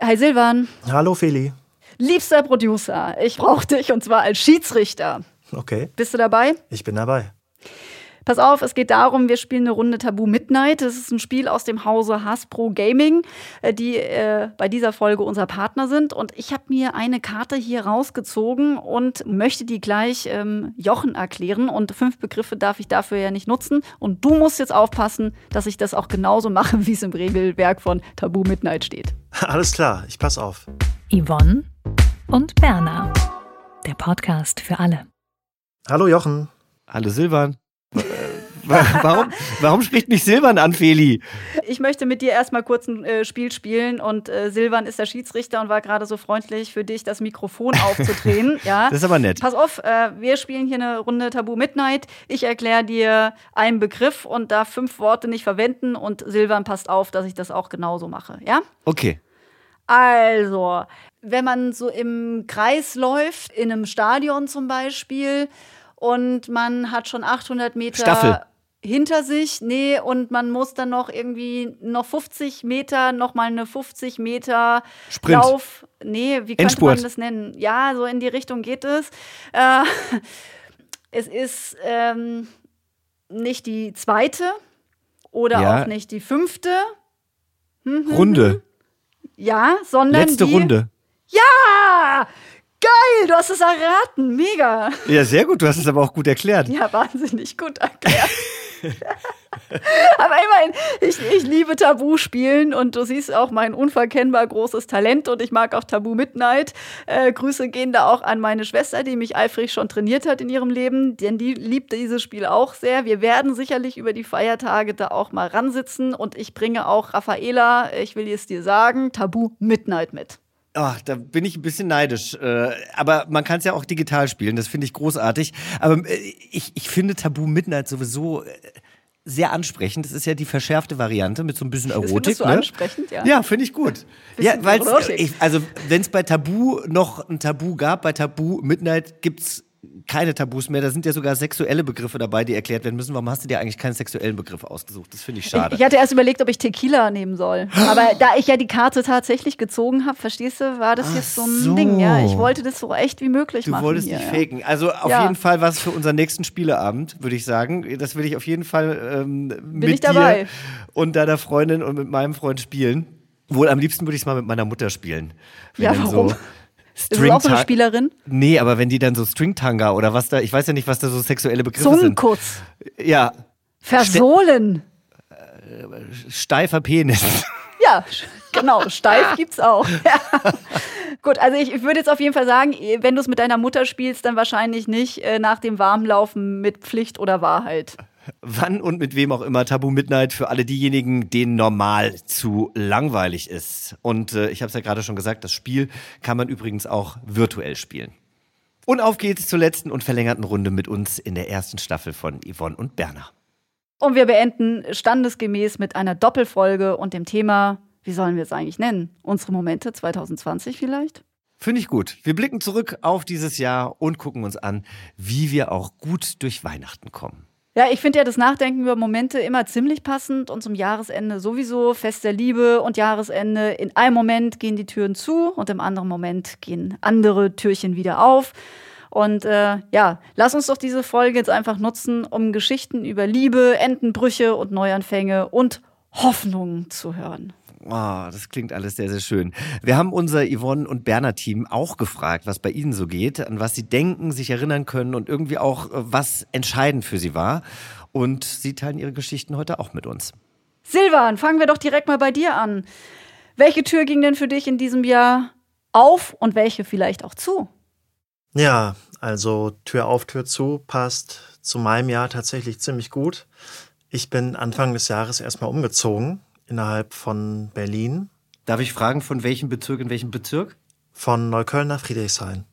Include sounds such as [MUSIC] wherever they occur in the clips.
Hi Silvan. Hallo Feli. Liebster Producer, ich brauche dich und zwar als Schiedsrichter. Okay. Bist du dabei? Ich bin dabei. Pass auf, es geht darum, wir spielen eine Runde Tabu Midnight. Das ist ein Spiel aus dem Hause Hasbro Gaming, äh, die äh, bei dieser Folge unser Partner sind. Und ich habe mir eine Karte hier rausgezogen und möchte die gleich ähm, Jochen erklären. Und fünf Begriffe darf ich dafür ja nicht nutzen. Und du musst jetzt aufpassen, dass ich das auch genauso mache, [LAUGHS] wie es im Regelwerk von Tabu Midnight steht. [LAUGHS] Alles klar, ich pass auf. Yvonne und Berna. Der Podcast für alle. Hallo Jochen. Hallo Silvan. Warum, warum spricht mich Silvan an, Feli? Ich möchte mit dir erstmal kurz ein äh, Spiel spielen und äh, Silvan ist der Schiedsrichter und war gerade so freundlich für dich, das Mikrofon aufzudrehen. [LAUGHS] ja. Das ist aber nett. Pass auf, äh, wir spielen hier eine Runde Tabu Midnight. Ich erkläre dir einen Begriff und darf fünf Worte nicht verwenden und Silvan passt auf, dass ich das auch genauso mache. Ja? Okay. Also, wenn man so im Kreis läuft, in einem Stadion zum Beispiel, und man hat schon 800 Meter Staffel. Hinter sich, nee, und man muss dann noch irgendwie noch 50 Meter, noch mal eine 50 Meter Sprint. Lauf, nee, wie könnte Endspurt. man das nennen? Ja, so in die Richtung geht es. Äh, [LAUGHS] es ist ähm, nicht die zweite oder Ja. auch nicht die fünfte. Mhm. Runde. Ja, sondern Letzte die Runde. Ja! Geil, du hast es erraten. Mega. Ja, sehr gut. Du hast es aber auch gut erklärt. Ja, wahnsinnig gut erklärt. [LAUGHS] [LAUGHS] Aber immerhin, ich, ich liebe Tabu-Spielen und du siehst auch mein unverkennbar großes Talent und ich mag auch Tabu Midnight. Äh, Grüße gehen da auch an meine Schwester, die mich eifrig schon trainiert hat in ihrem Leben, denn die liebt dieses Spiel auch sehr. Wir werden sicherlich über die Feiertage da auch mal ransitzen und ich bringe auch Raffaela, ich will es dir sagen, Tabu Midnight mit. Ach, da bin ich ein bisschen neidisch. Äh, aber man kann es ja auch digital spielen. Das finde ich großartig. Aber äh, ich, ich finde Tabu Midnight sowieso äh, sehr ansprechend. Das ist ja die verschärfte Variante mit so ein bisschen Das Erotik. findest du ne? ansprechend, ja. Ja, finde ich gut. ja, weil also wenn es bei Tabu noch ein Tabu gab, bei Tabu Midnight gibt's keine Tabus mehr. Da sind ja sogar sexuelle Begriffe dabei, die erklärt werden müssen. Warum hast du dir eigentlich keinen sexuellen Begriff ausgesucht? Das finde ich schade. Ich, ich hatte erst überlegt, ob ich Tequila nehmen soll. Aber [GASPS] da ich ja die Karte tatsächlich gezogen habe, verstehst du, war das Ach jetzt so ein so. Ding. Ja, ich wollte das so echt wie möglich Du machen. wolltest hier, nicht ja. faken. Also auf Ja. jeden Fall was für unseren nächsten Spieleabend, würde ich sagen. Das will ich auf jeden Fall ähm, mit dir und deiner Freundin und mit meinem Freund spielen. Wohl am liebsten würde ich es mal mit meiner Mutter spielen. Wenn Ja, warum? So Ist das auch so eine Spielerin? Nee, aber wenn die dann so Stringtanga oder was da, ich weiß ja nicht, was da so sexuelle Begriffe sind. Zungenkuss. Ja, Versohlen. steifer Penis. [LAUGHS] Ja, genau. Steif gibt's auch. [LAUGHS] Ja. Gut, also ich, ich würde jetzt auf jeden Fall sagen, wenn du es mit deiner Mutter spielst, dann wahrscheinlich nicht äh, nach dem Warmlaufen mit Pflicht oder Wahrheit. Wann und mit wem auch immer Tabu Midnight für alle diejenigen, denen normal zu langweilig ist. Und äh, ich habe es ja gerade schon gesagt, das Spiel kann man übrigens auch virtuell spielen. Und auf geht's zur letzten und verlängerten Runde mit uns in der ersten Staffel von Yvonne und Berner. Und wir beenden standesgemäß mit einer Doppelfolge und dem Thema, wie sollen wir es eigentlich nennen? Unsere Momente 2020 vielleicht? Finde ich gut. Wir blicken zurück auf dieses Jahr und gucken uns an, wie wir auch gut durch Weihnachten kommen. Ja, ich finde ja das Nachdenken über Momente immer ziemlich passend und zum Jahresende sowieso Fest der Liebe und Jahresende. In einem Moment gehen die Türen zu und im anderen Moment gehen andere Türchen wieder auf. Und äh, ja, lass uns doch diese Folge jetzt einfach nutzen, um Geschichten über Liebe, Entenbrüche und Neuanfänge und Hoffnung zu hören. Oh, das klingt alles sehr, sehr schön. Wir haben unser Yvonne und Berner Team auch gefragt, was bei ihnen so geht, an was sie denken, sich erinnern können und irgendwie auch, äh, was entscheidend für sie war. Und sie teilen ihre Geschichten heute auch mit uns. Silvan, fangen wir doch direkt mal bei dir an. Welche Tür ging denn für dich in diesem Jahr auf und welche vielleicht auch zu? Ja, also Tür auf, Tür zu passt zu meinem Jahr tatsächlich ziemlich gut. Ich bin Anfang des Jahres erstmal umgezogen innerhalb von Berlin, Darf ich fragen, von welchem Bezirk in welchem Bezirk? von Neukölln nach Friedrichshain.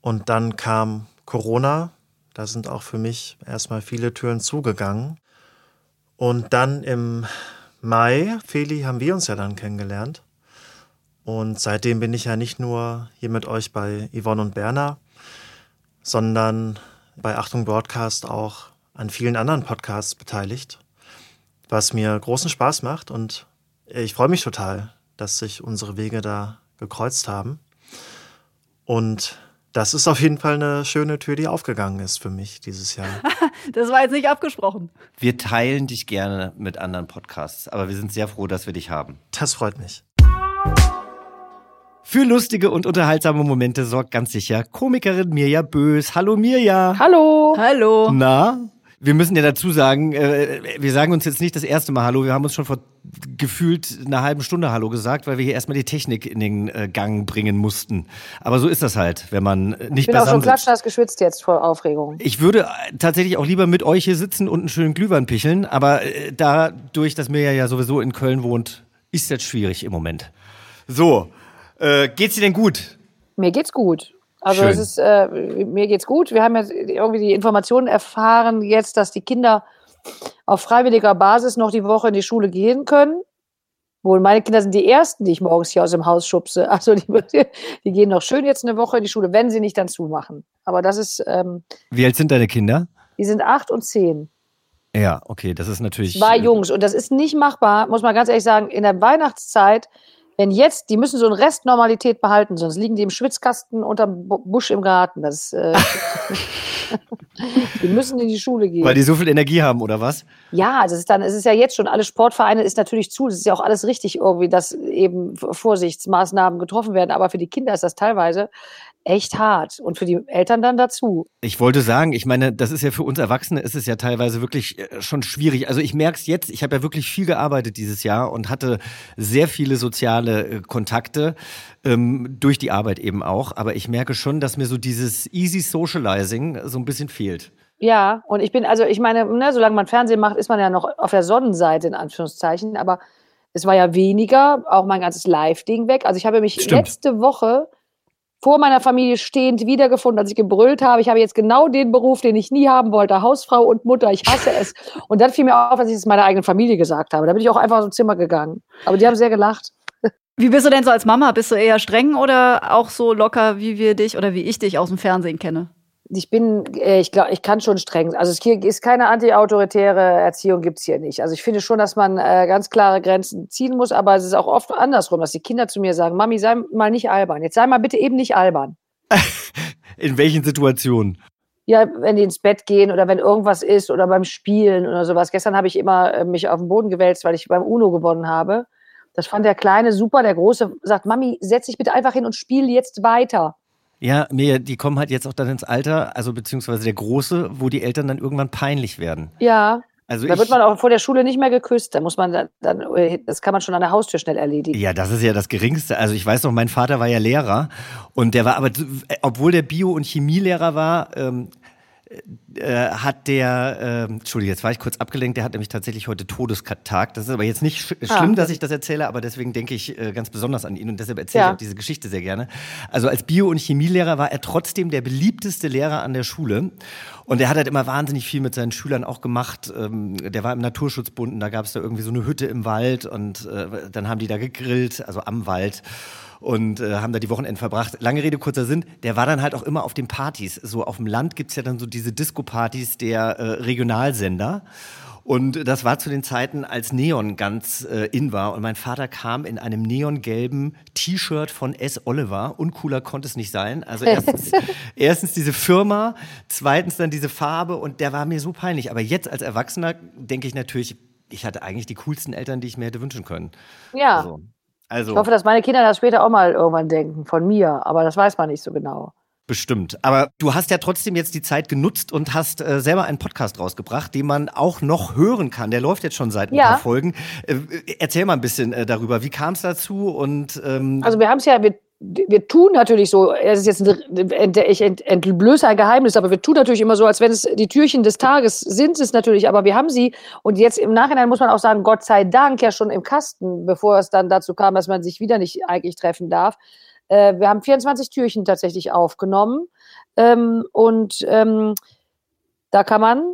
Und dann kam Corona. Da sind auch für mich erstmal viele Türen zugegangen. Und dann im Mai, Feli, haben wir uns ja dann kennengelernt. Und seitdem bin ich ja nicht nur hier mit euch bei Yvonne und Berner, sondern bei Achtung Broadcast auch an vielen anderen Podcasts beteiligt, was mir großen Spaß macht und ich freue mich total, dass sich unsere Wege da gekreuzt haben. Und das ist auf jeden Fall eine schöne Tür, die aufgegangen ist für mich dieses Jahr. [LAUGHS] das war jetzt nicht abgesprochen. Wir teilen dich gerne mit anderen Podcasts, aber wir sind sehr froh, dass wir dich haben. Das freut mich. Für lustige und unterhaltsame Momente sorgt ganz sicher Komikerin Mirja Bös. Hallo Mirja. Hallo. Hallo. Na? Wir müssen ja dazu sagen, äh, wir sagen uns jetzt nicht das erste Mal Hallo, wir haben uns schon vor gefühlt einer halben Stunde Hallo gesagt, weil wir hier erstmal die Technik in den äh, Gang bringen mussten. Aber so ist das halt, wenn man nicht ich bin auch schon beisammen klatschnass geschwitzt jetzt vor Aufregung. Ich würde äh, tatsächlich auch lieber mit euch hier sitzen und einen schönen Glühwein picheln, aber äh, dadurch, dass Mirja ja sowieso in Köln wohnt, ist das schwierig im Moment. So, äh, geht's dir denn gut? Mir geht's gut. Also Schön. es ist, äh, mir geht's gut. Wir haben jetzt irgendwie die Informationen erfahren jetzt, dass die Kinder auf freiwilliger Basis noch die Woche in die Schule gehen können. Wohl, meine Kinder sind die ersten, die ich morgens hier aus dem Haus schubse. [LAUGHS] Also die, die gehen noch schön jetzt eine Woche in die Schule, wenn sie nicht dann zumachen. Aber das ist, ähm, Wie alt sind deine Kinder? die sind acht und zehn. Ja, okay, das ist natürlich. Zwei Jungs. Und das ist nicht machbar, muss man ganz ehrlich sagen, in der Weihnachtszeit, wenn jetzt, die müssen so einen Rest Normalität behalten, sonst liegen die im Schwitzkasten unterm Bu- Busch im Garten. Das, äh, [LAUGHS] die müssen in die Schule gehen. Weil die so viel Energie haben, oder was? ja, das ist dann, es ist ja jetzt schon, alle Sportvereine ist natürlich zu, es ist ja auch alles richtig irgendwie, dass eben Vorsichtsmaßnahmen getroffen werden, aber für die Kinder ist das teilweise echt hart und für die Eltern dann dazu. Ich wollte sagen, ich meine, das ist ja für uns Erwachsene, ist es ja teilweise wirklich äh, schon schwierig. Also ich merke es jetzt, ich habe ja wirklich viel gearbeitet dieses Jahr und hatte sehr viele soziale äh, Kontakte, ähm, durch die Arbeit eben auch. Aber ich merke schon, dass mir so dieses easy Socializing so ein bisschen fehlt. Ja, und ich bin, also ich meine, ne, solange man Fernsehen macht, ist man ja noch auf der Sonnenseite, in Anführungszeichen, aber es war ja weniger, auch mein ganzes Live-Ding weg. Also ich habe mich Stimmt. letzte Woche vor meiner Familie stehend wiedergefunden, als ich gebrüllt habe. Ich habe jetzt genau den Beruf, den ich nie haben wollte, Hausfrau und Mutter. Ich hasse es. Und dann fiel mir auf, als ich es meiner eigenen Familie gesagt habe. Da bin ich auch einfach aus dem Zimmer gegangen. Aber die haben sehr gelacht. Wie bist du denn so als Mama? Bist du eher streng oder auch so locker, wie wir dich oder wie ich dich aus dem Fernsehen kenne? ich bin, äh, ich glaube, ich kann schon streng. Also es hier ist keine antiautoritäre Erziehung, gibt's hier nicht. Also ich finde schon, dass man äh, ganz klare Grenzen ziehen muss, aber es ist auch oft andersrum, dass die Kinder zu mir sagen, Mami, sei mal nicht albern. Jetzt sei mal bitte eben nicht albern. [LAUGHS] In welchen Situationen? Ja, wenn die ins Bett gehen oder wenn irgendwas ist oder beim Spielen oder sowas. Gestern habe ich immer äh, mich auf den Boden gewälzt, weil ich beim UNO gewonnen habe. Das fand der Kleine super. Der Große sagt, Mami, setz dich bitte einfach hin und spiel jetzt weiter. Ja, mir, die kommen halt jetzt auch dann ins Alter, also beziehungsweise der Große, wo die Eltern dann irgendwann peinlich werden. Ja, Also da wird man auch vor der Schule nicht mehr geküsst. Da muss man dann, dann, das kann man schon an der Haustür schnell erledigen. Ja, das ist ja das Geringste. Also ich weiß noch, mein Vater war ja Lehrer und der war aber, obwohl der Bio- und Chemielehrer war, ähm, äh, hat der, ähm, Entschuldige, jetzt war ich kurz abgelenkt, der hat nämlich tatsächlich heute Todestag. Das ist aber jetzt nicht sch Ah. schlimm, dass ich das erzähle, aber deswegen denke ich äh, ganz besonders an ihn und deshalb erzähle Ja. ich auch diese Geschichte sehr gerne. Also als Bio- und Chemielehrer war er trotzdem der beliebteste Lehrer an der Schule und er hat halt immer wahnsinnig viel mit seinen Schülern auch gemacht. Ähm, der war im Naturschutzbund und da gab es da irgendwie so eine Hütte im Wald und äh, dann haben die da gegrillt, also am Wald und äh, haben da die Wochenenden verbracht. Lange Rede, kurzer Sinn, der war dann halt auch immer auf den Partys. So auf dem Land gibt's ja dann so diese Disco-Partys der äh, Regionalsender. Und das war zu den Zeiten, als Neon ganz äh, in war. Und mein Vater kam in einem neongelben T-Shirt von S. Oliver. Uncooler konnte es nicht sein. Also erstens, [LAUGHS] erstens diese Firma, zweitens dann diese Farbe. Und der war mir so peinlich. Aber jetzt als Erwachsener denke ich natürlich, ich hatte eigentlich die coolsten Eltern, die ich mir hätte wünschen können. Ja. So. Also. Ich hoffe, dass meine Kinder das später auch mal irgendwann denken, von mir. Aber das weiß man nicht so genau. Bestimmt. Aber du hast ja trotzdem jetzt die Zeit genutzt und hast äh, selber einen Podcast rausgebracht, den man auch noch hören kann. Der läuft jetzt schon seit ein Ja. paar Folgen. Äh, erzähl mal ein bisschen äh, darüber. Wie kam es dazu? Und ähm, Also wir haben es ja, wir, wir tun natürlich so, es ist jetzt ein, ich ent, entblöße ein Geheimnis, aber wir tun natürlich immer so, als wenn es die Türchen des Tages sind es natürlich, aber wir haben sie und jetzt im Nachhinein muss man auch sagen, Gott sei Dank ja schon im Kasten, bevor es dann dazu kam, dass man sich wieder nicht eigentlich treffen darf. Äh, wir haben 24 Türchen tatsächlich aufgenommen ähm, und ähm, da kann man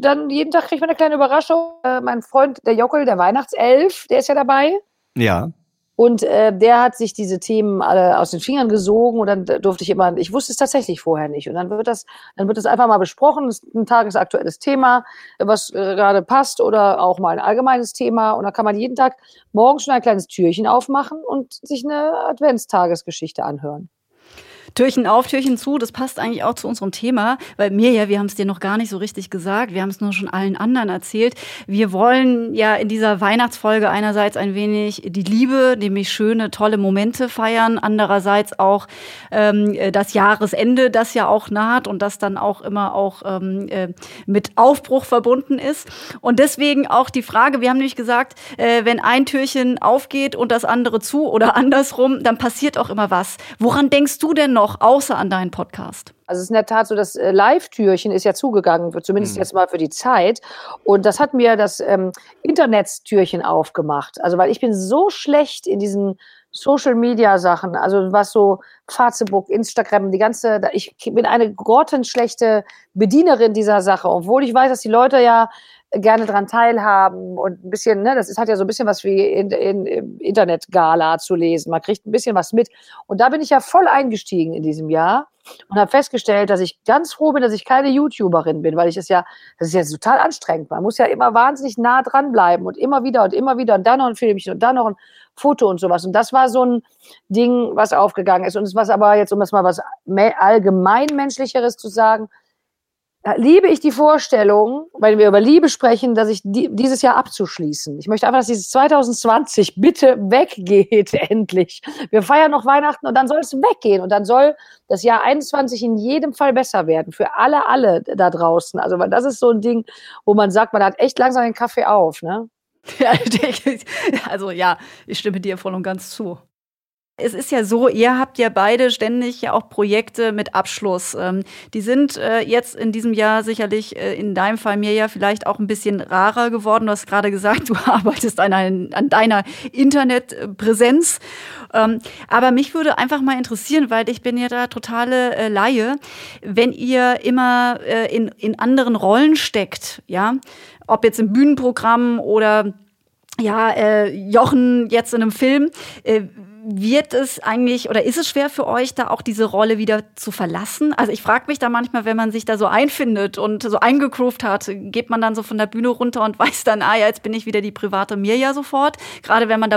dann jeden Tag kriegt man eine kleine Überraschung. Äh, mein Freund, der Jockel, der Weihnachtself, der ist ja dabei. ja. Und äh, der hat sich diese Themen alle aus den Fingern gesogen und dann durfte ich immer, ich wusste es tatsächlich vorher nicht. Und dann wird das, dann wird das einfach mal besprochen, das ist ein tagesaktuelles Thema, was äh, gerade passt oder auch mal ein allgemeines Thema. Und dann kann man jeden Tag morgens schon ein kleines Türchen aufmachen und sich eine Adventstagesgeschichte anhören. Türchen auf, Türchen zu, das passt eigentlich auch zu unserem Thema, weil mir ja, wir haben es dir noch gar nicht so richtig gesagt, wir haben es nur schon allen anderen erzählt. Wir wollen ja in dieser Weihnachtsfolge einerseits ein wenig die Liebe, nämlich schöne, tolle Momente feiern, andererseits auch ähm, das Jahresende, das ja auch naht und das dann auch immer auch ähm, äh, mit Aufbruch verbunden ist. Und deswegen auch die Frage, wir haben nämlich gesagt, äh, wenn ein Türchen aufgeht und das andere zu oder [LAUGHS] andersrum, dann passiert auch immer was. Woran denkst du denn noch? Noch, außer an deinen Podcast? Also es ist in der Tat so, das äh, Live-Türchen ist ja zugegangen, zumindest mhm. jetzt mal für die Zeit. Und das hat mir das ähm, Internetstürchen aufgemacht. Also weil ich bin so schlecht in diesen Social-Media-Sachen, also was so Facebook, Instagram, die ganze, ich bin eine grottenschlechte Bedienerin dieser Sache, obwohl ich weiß, dass die Leute ja gerne daran teilhaben und ein bisschen, ne, das ist, hat ja so ein bisschen was wie in, in, in Internet-Gala zu lesen. Man kriegt ein bisschen was mit. Und da bin ich ja voll eingestiegen in diesem Jahr und habe festgestellt, dass ich ganz froh bin, dass ich keine YouTuberin bin, weil ich es ja, das ist ja total anstrengend. Man muss ja immer wahnsinnig nah dranbleiben und immer wieder und immer wieder und dann noch ein Filmchen und dann noch ein Foto und sowas. Und das war so ein Ding, was aufgegangen ist. Und es war aber jetzt, um das mal was allgemeinmenschlicheres zu sagen, liebe ich die Vorstellung, weil wir über Liebe sprechen, dass ich die, dieses Jahr abzuschließen. Ich möchte einfach, dass dieses 2020 bitte weggeht, [LAUGHS] endlich. Wir feiern noch Weihnachten und dann soll es weggehen und dann soll das Jahr 21 in jedem Fall besser werden. Für alle, alle da draußen. Also, das ist so ein Ding, wo man sagt, man hat echt langsam den Kaffee auf, ne? [LAUGHS] also ja, ich stimme dir voll und ganz zu. Es ist ja so, ihr habt ja beide ständig ja auch Projekte mit Abschluss. Ähm, die sind äh, jetzt in diesem Jahr sicherlich äh, in deinem Fall mir ja vielleicht auch ein bisschen rarer geworden. Du hast gerade gesagt, [LAUGHS] du arbeitest an, ein, an deiner Internetpräsenz. Ähm, aber mich würde einfach mal interessieren, weil ich bin ja da totale äh, Laie, wenn ihr immer in, in anderen Rollen steckt, ja, ob jetzt im Bühnenprogramm oder ja, äh, Jochen jetzt in einem Film. Äh, wird es eigentlich oder ist es schwer für euch, da auch diese Rolle wieder zu verlassen? Also ich frage mich da manchmal, wenn man sich da so einfindet und so eingegroovt hat, geht man dann so von der Bühne runter und [LAUGHS] weiß dann, ah ja, jetzt bin ich wieder die private Mirja sofort. Gerade wenn man da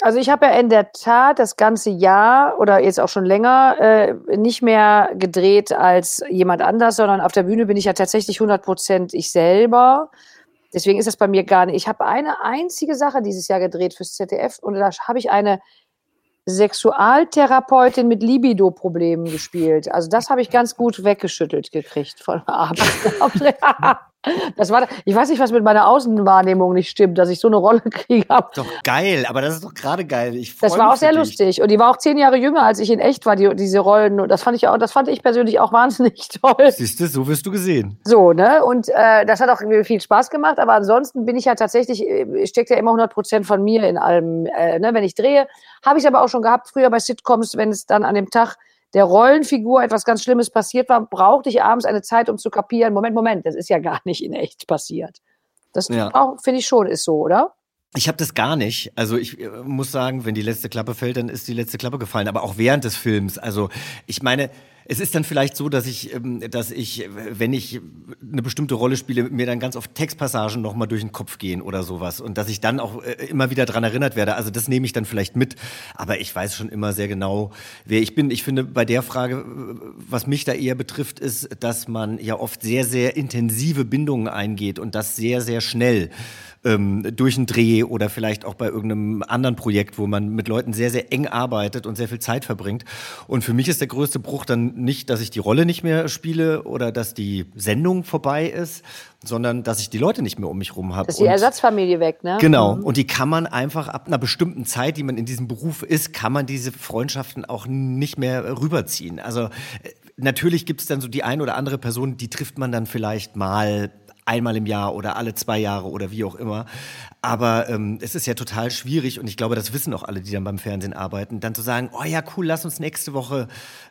Also ich habe ja in der Tat das ganze Jahr oder jetzt auch schon länger äh, nicht mehr gedreht als jemand anders, sondern auf der Bühne bin ich ja tatsächlich 100 Prozent ich selber. Deswegen ist das bei mir gar nicht. Ich habe eine einzige Sache dieses Jahr gedreht fürs ZDF und da habe ich eine Sexualtherapeutin mit Libido-Problemen gespielt. Also das habe ich ganz gut weggeschüttelt gekriegt von Abend. [LAUGHS] [LAUGHS] Das war, ich weiß nicht, was mit meiner Außenwahrnehmung nicht stimmt, dass ich so eine Rolle [LAUGHS] kriege. Doch geil, aber das ist doch gerade geil. Ich das war auch sehr lustig und die war auch zehn Jahre jünger, als ich in echt war. Die, diese Rollen, und das fand ich auch, das fand ich persönlich auch wahnsinnig [LAUGHS] toll. Siehst du, so wirst du gesehen. So ne, und äh, das hat auch viel Spaß gemacht. Aber ansonsten bin ich ja tatsächlich, äh, steckt ja immer 100 Prozent von mir in allem. Äh, ne, wenn ich drehe, habe ich aber auch schon gehabt früher bei Sitcoms, wenn es dann an dem Tag der Rollenfigur etwas ganz Schlimmes passiert war, brauchte ich abends eine Zeit, um zu kapieren, Moment, Moment, das ist ja gar nicht in echt passiert. Das ja. finde ich schon, ist so, oder? Ich habe das gar nicht. Also ich äh, muss sagen, wenn die letzte Klappe fällt, dann ist die letzte Klappe gefallen. Aber auch während des Films. Also ich meine, es ist dann vielleicht so, dass ich, ähm, dass ich, wenn ich eine bestimmte Rolle spiele, mir dann ganz oft Textpassagen nochmal durch den Kopf gehen oder sowas. Und dass ich dann auch äh, immer wieder dran erinnert werde. Also das nehme ich dann vielleicht mit. Aber ich weiß schon immer sehr genau, wer ich bin. Ich finde, bei der Frage, was mich da eher betrifft, ist, dass man ja oft sehr, sehr intensive Bindungen eingeht und das sehr, sehr schnell ähm, durch einen Dreh oder vielleicht auch bei irgendeinem anderen Projekt, wo man mit Leuten sehr, sehr eng arbeitet und sehr viel Zeit verbringt. Und für mich ist der größte Bruch dann nicht, dass ich die Rolle nicht mehr spiele oder dass die Sendung vorbei ist, sondern dass ich die Leute nicht mehr um mich rum habe. Das ist die Ersatzfamilie weg, ne? Genau. Mhm. Und die kann man einfach ab einer bestimmten Zeit, die man in diesem Beruf ist, kann man diese Freundschaften auch nicht mehr rüberziehen. Also natürlich gibt es dann so die ein oder andere Person, die trifft man dann vielleicht mal einmal im Jahr oder alle zwei Jahre oder wie auch immer. Aber ähm, es ist ja total schwierig und ich glaube, das wissen auch alle, die dann beim Fernsehen arbeiten, dann zu sagen, oh ja, cool, lass uns nächste Woche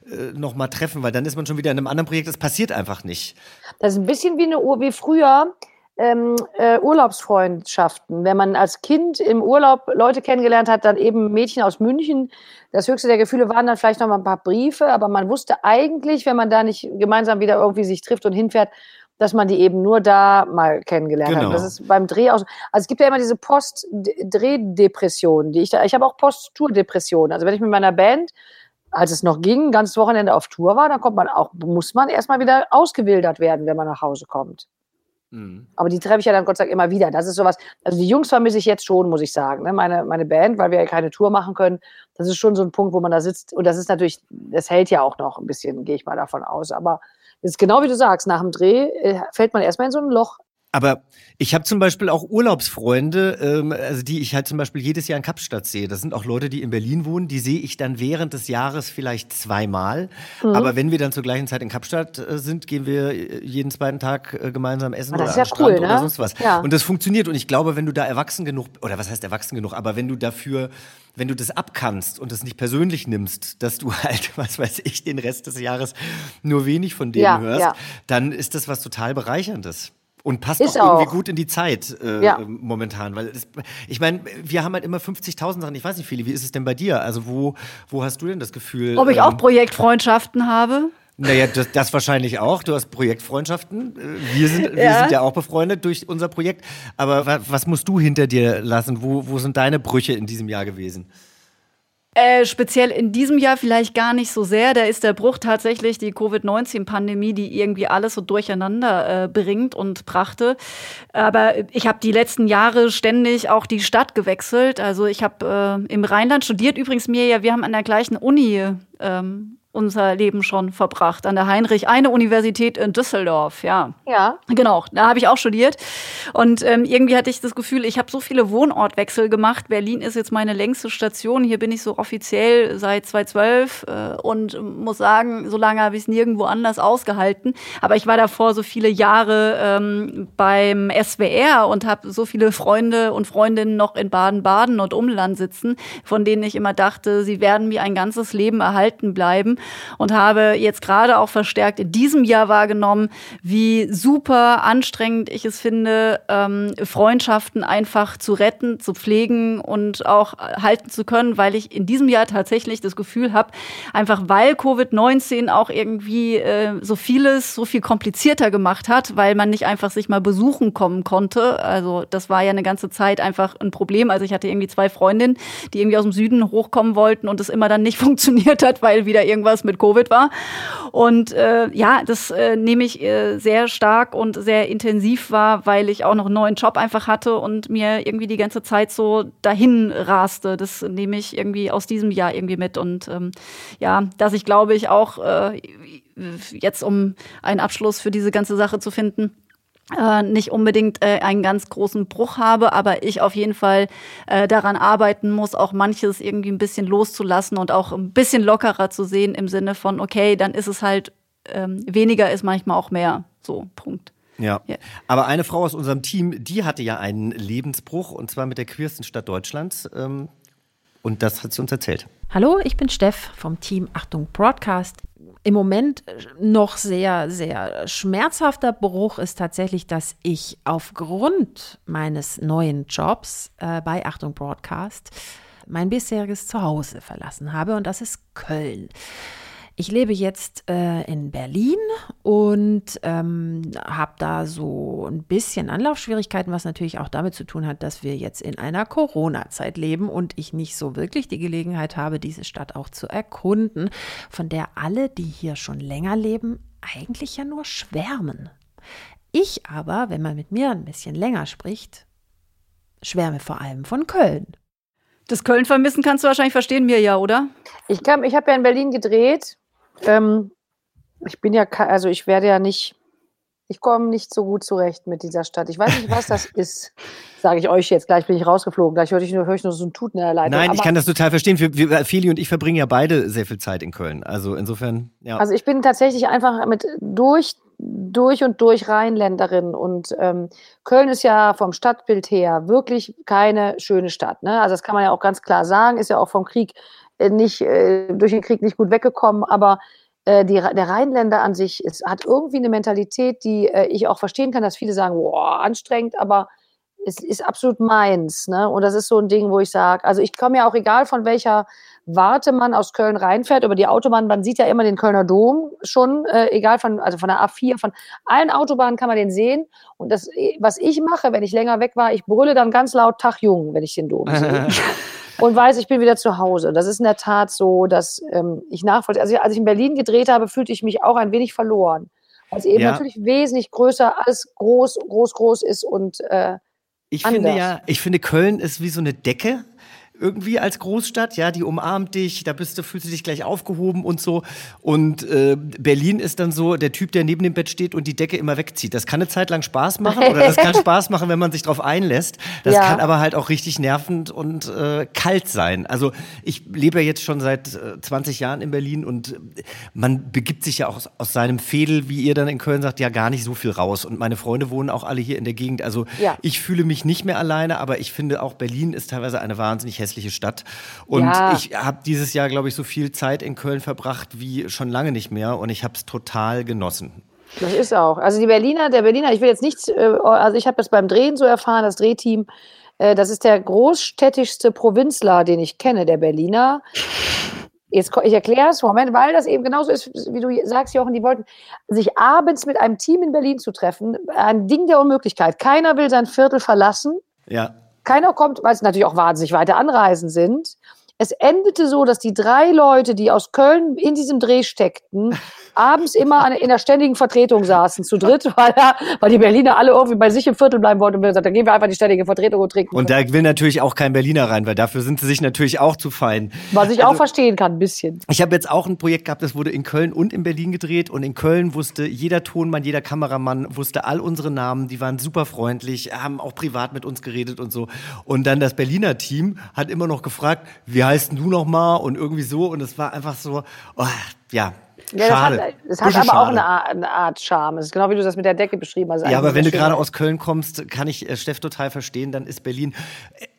äh, nochmal treffen, weil dann ist man schon wieder in einem anderen Projekt. Das passiert einfach nicht. Das ist ein bisschen wie eine Uhr wie früher. Ähm, äh, Urlaubsfreundschaften. Wenn man als Kind im Urlaub Leute kennengelernt hat, dann eben Mädchen aus München. Das höchste der Gefühle waren dann vielleicht noch mal ein paar Briefe, aber man wusste eigentlich, wenn man da nicht gemeinsam wieder irgendwie sich trifft und hinfährt, dass man die eben nur da mal kennengelernt Genau. hat. Das ist beim Dreh auch. so. Also es gibt ja immer diese Post-Drehdepression, die ich da. Ich habe auch Post-Tour-Depression. Also wenn ich mit meiner Band, als es noch ging, ganz Wochenende auf Tour war, dann kommt man auch, muss man erstmal wieder ausgewildert werden, wenn man nach Hause kommt. Mhm. Aber die treffe ich ja dann Gott sei Dank immer wieder. Das ist sowas. Also die Jungs vermisse ich jetzt schon, muss ich sagen. Ne? Meine, meine Band, weil wir ja keine Tour machen können, das ist schon so ein Punkt, wo man da sitzt. Und das ist natürlich, das hält ja auch noch ein bisschen, gehe ich mal davon aus. Aber es ist genau wie du sagst, nach dem Dreh äh, fällt man erstmal in so ein Loch. Aber ich habe zum Beispiel auch Urlaubsfreunde, ähm, also die ich halt zum Beispiel jedes Jahr in Kapstadt sehe. Das sind auch Leute, die in Berlin wohnen. Die sehe ich dann während des Jahres vielleicht zweimal. Mhm. Aber wenn wir dann zur gleichen Zeit in Kapstadt äh, sind, gehen wir äh, jeden zweiten Tag äh, gemeinsam essen das oder ja cool, Strand oder ne? sonst was. Ja. Und das funktioniert. Und ich glaube, wenn du da erwachsen genug, oder was heißt erwachsen genug, aber wenn du dafür wenn du das abkannst und das nicht persönlich nimmst, dass du [LAUGHS] halt, was weiß ich, den Rest des Jahres nur wenig von denen Ja, hörst, ja. dann ist das was total Bereicherndes. Und passt Ist auch irgendwie auch. gut in die Zeit äh, Ja. ähm, momentan. Weil das, ich meine, wir haben halt immer 50.000 Sachen. Ich weiß nicht, Feli, wie ist es denn bei dir? Also wo, wo hast du denn das Gefühl? Ob ich ähm, auch Projektfreundschaften habe? Naja, das, das wahrscheinlich auch. Du hast Projektfreundschaften. Äh, Wir sind, wir Ja. sind ja auch befreundet durch unser Projekt. Aber wa, was musst du hinter dir lassen? Wo, wo sind deine Brüche in diesem Jahr gewesen? Äh, speziell in diesem Jahr vielleicht gar nicht so sehr. Da ist der Bruch tatsächlich die Covid-19-Pandemie, die irgendwie alles so durcheinander äh, bringt und brachte. Aber ich habe die letzten Jahre ständig auch die Stadt gewechselt. Also ich habe äh, im Rheinland studiert. Übrigens mir ja, wir haben an der gleichen Uni ähm, unser Leben schon verbracht. An der Heinrich-Eine-Universität in Düsseldorf, ja. Ja. Genau, da habe ich auch studiert. Und ähm, irgendwie hatte ich das Gefühl, ich habe so viele Wohnortwechsel gemacht. Berlin ist jetzt meine längste Station. Hier bin ich so offiziell seit 2012 äh, und muss sagen, so lange habe ich es nirgendwo anders ausgehalten. Aber ich war davor so viele Jahre ähm, beim SWR und habe so viele Freunde und Freundinnen noch in Baden-Baden und Umland sitzen, von denen ich immer dachte, sie werden mir ein ganzes Leben erhalten bleiben. Und habe jetzt gerade auch verstärkt in diesem Jahr wahrgenommen, wie super anstrengend ich es finde, ähm, Freundschaften einfach zu retten, zu pflegen und auch halten zu können, weil ich in diesem Jahr tatsächlich das Gefühl habe, einfach weil Covid-19 auch irgendwie äh, so vieles so viel komplizierter gemacht hat, weil man nicht einfach sich mal besuchen kommen konnte. Also das war ja eine ganze Zeit einfach ein Problem. Also ich hatte irgendwie zwei Freundinnen, die irgendwie aus dem Süden hochkommen wollten und es immer dann nicht [LAUGHS] funktioniert hat, weil wieder irgendwas mit Covid war. Und äh, ja, das äh, nehme ich äh, sehr stark und sehr intensiv wahr, weil ich auch noch einen neuen Job einfach hatte und mir irgendwie die ganze Zeit so dahin raste. Das nehme ich irgendwie aus diesem Jahr irgendwie mit. Und ähm, ja, dass ich glaube ich auch äh, jetzt, um einen Abschluss für diese ganze Sache zu finden, äh, nicht unbedingt äh, einen ganz großen Bruch habe, aber ich auf jeden Fall äh, daran arbeiten muss, auch manches irgendwie ein bisschen loszulassen und auch ein bisschen lockerer zu sehen im Sinne von, okay, dann ist es halt ähm, weniger ist manchmal auch mehr. So, Punkt. Ja. Ja. Aber eine Frau aus unserem Team, die hatte ja einen Lebensbruch und zwar mit der queersten Stadt Deutschlands. Ähm, und das hat sie uns erzählt. Hallo, ich bin Steff vom Team Achtung Broadcast. Im Moment noch sehr, sehr schmerzhafter Bruch ist tatsächlich, dass ich aufgrund meines neuen Jobs äh, bei Achtung Broadcast mein bisheriges Zuhause verlassen habe und das ist Köln. Ich lebe jetzt äh, in Berlin und ähm, habe da so ein bisschen Anlaufschwierigkeiten, was natürlich auch damit zu tun hat, dass wir jetzt in einer Corona-Zeit leben und ich nicht so wirklich die Gelegenheit habe, diese Stadt auch zu erkunden, von der alle, die hier schon länger leben, eigentlich ja nur schwärmen. Ich aber, wenn man mit mir ein bisschen länger spricht, schwärme vor allem von Köln. Das Köln vermissen kannst du wahrscheinlich verstehen, mir ja, oder? Ich, kam- ich habe ja in Berlin gedreht. Ähm, ich bin ja, also ich werde ja nicht Ich komme nicht so gut zurecht mit dieser Stadt. Ich weiß nicht, was das [LAUGHS] ist, sage ich euch jetzt. Gleich bin ich rausgeflogen. Gleich höre ich nur, hör ich nur so ein Tuten in der Leitung. Nein, ich kann das total verstehen. Wir, wir, Feli und ich verbringen ja beide sehr viel Zeit in Köln. Also insofern, ja. Also ich bin tatsächlich einfach mit durch, durch und durch Rheinländerin und ähm, Köln ist ja vom Stadtbild her wirklich keine schöne Stadt. Ne? Also das kann man ja auch ganz klar sagen, ist ja auch vom Krieg nicht, äh, durch den Krieg nicht gut weggekommen, aber äh, die, der Rheinländer an sich ist, hat irgendwie eine Mentalität, die äh, ich auch verstehen kann, dass viele sagen, boah, anstrengend, aber es ist absolut meins. Ne? Und das ist so ein Ding, wo ich sage, also ich komme ja auch egal von welcher Warte man aus Köln reinfährt über die Autobahn, man sieht ja immer den Kölner Dom schon, äh, egal von, also von der A4, von allen Autobahnen kann man den sehen. Und das, äh, was ich mache, wenn ich länger weg war, ich brülle dann ganz laut Tag Jung, wenn ich den Dom sehe. [LAUGHS] [LAUGHS] und weiß, ich bin wieder zu Hause. Das ist in der Tat so, dass ähm, ich nachvollziehe. Also als ich in Berlin gedreht habe, fühlte ich mich auch ein wenig verloren. Weil es eben Ja. natürlich wesentlich größer, alles groß, groß, groß ist und äh, Ich finde anders. ja, ich finde Köln ist wie so eine Decke irgendwie als Großstadt, ja, die umarmt dich, da bist du, fühlst du dich gleich aufgehoben und so. Und äh, Berlin ist dann so der Typ, der neben dem Bett steht und die Decke immer wegzieht. Das kann eine Zeit lang Spaß machen oder das kann [LAUGHS] Spaß machen, wenn man sich drauf einlässt. Das Ja. kann aber halt auch richtig nervend und äh, kalt sein. Also ich lebe ja jetzt schon seit äh, 20 Jahren in Berlin und man begibt sich ja auch aus, aus seinem Fädel, wie ihr dann in Köln sagt, ja gar nicht so viel raus. Und meine Freunde wohnen auch alle hier in der Gegend. Also Ja. ich fühle mich nicht mehr alleine, aber ich finde auch Berlin ist teilweise eine wahnsinnig hässliche Stadt. Und Ja. ich habe dieses Jahr, glaube ich, so viel Zeit in Köln verbracht wie schon lange nicht mehr und ich habe es total genossen. Das ist auch. Also die Berliner, der Berliner, ich will jetzt nichts, äh, also ich habe das beim Drehen so erfahren, das Drehteam, äh, das ist der großstädtischste Provinzler, den ich kenne, der Berliner. Jetzt, ich erkläre es, Moment, weil das eben genauso ist, wie du sagst, Jochen, die wollten sich abends mit einem Team in Berlin zu treffen, ein Ding der Unmöglichkeit. Keiner will sein Viertel verlassen. Ja. Keiner kommt, weil es natürlich auch wahnsinnig weite Anreisen sind. Es endete so, dass die drei Leute, die aus Köln in diesem Dreh steckten, [LAUGHS] abends immer in der ständigen Vertretung saßen, zu dritt, [LAUGHS] weil, er, weil die Berliner alle irgendwie bei sich im Viertel bleiben wollten und wir gesagt, da gehen wir einfach in die ständige Vertretung und trinken. Und da will natürlich auch kein Berliner rein, weil dafür sind sie sich natürlich auch zu fein. was ich auch verstehen kann, ein bisschen. Ich habe jetzt auch ein Projekt gehabt, das wurde in Köln und in Berlin gedreht. Und in Köln wusste jeder Tonmann, jeder Kameramann wusste all unsere Namen. Die waren super freundlich, haben auch privat mit uns geredet und so. Und dann das Berliner Team hat immer noch gefragt, wie heißt denn du noch mal? Und irgendwie so. Und es war einfach so, oh, ja. Ja, schade. das hat, das hat aber auch schade. eine Art, eine Art Charme. Das ist genau wie du das mit der Decke beschrieben hast. Ja, aber wenn du gerade aus Köln kommst, kann ich äh, Steff total verstehen, dann ist Berlin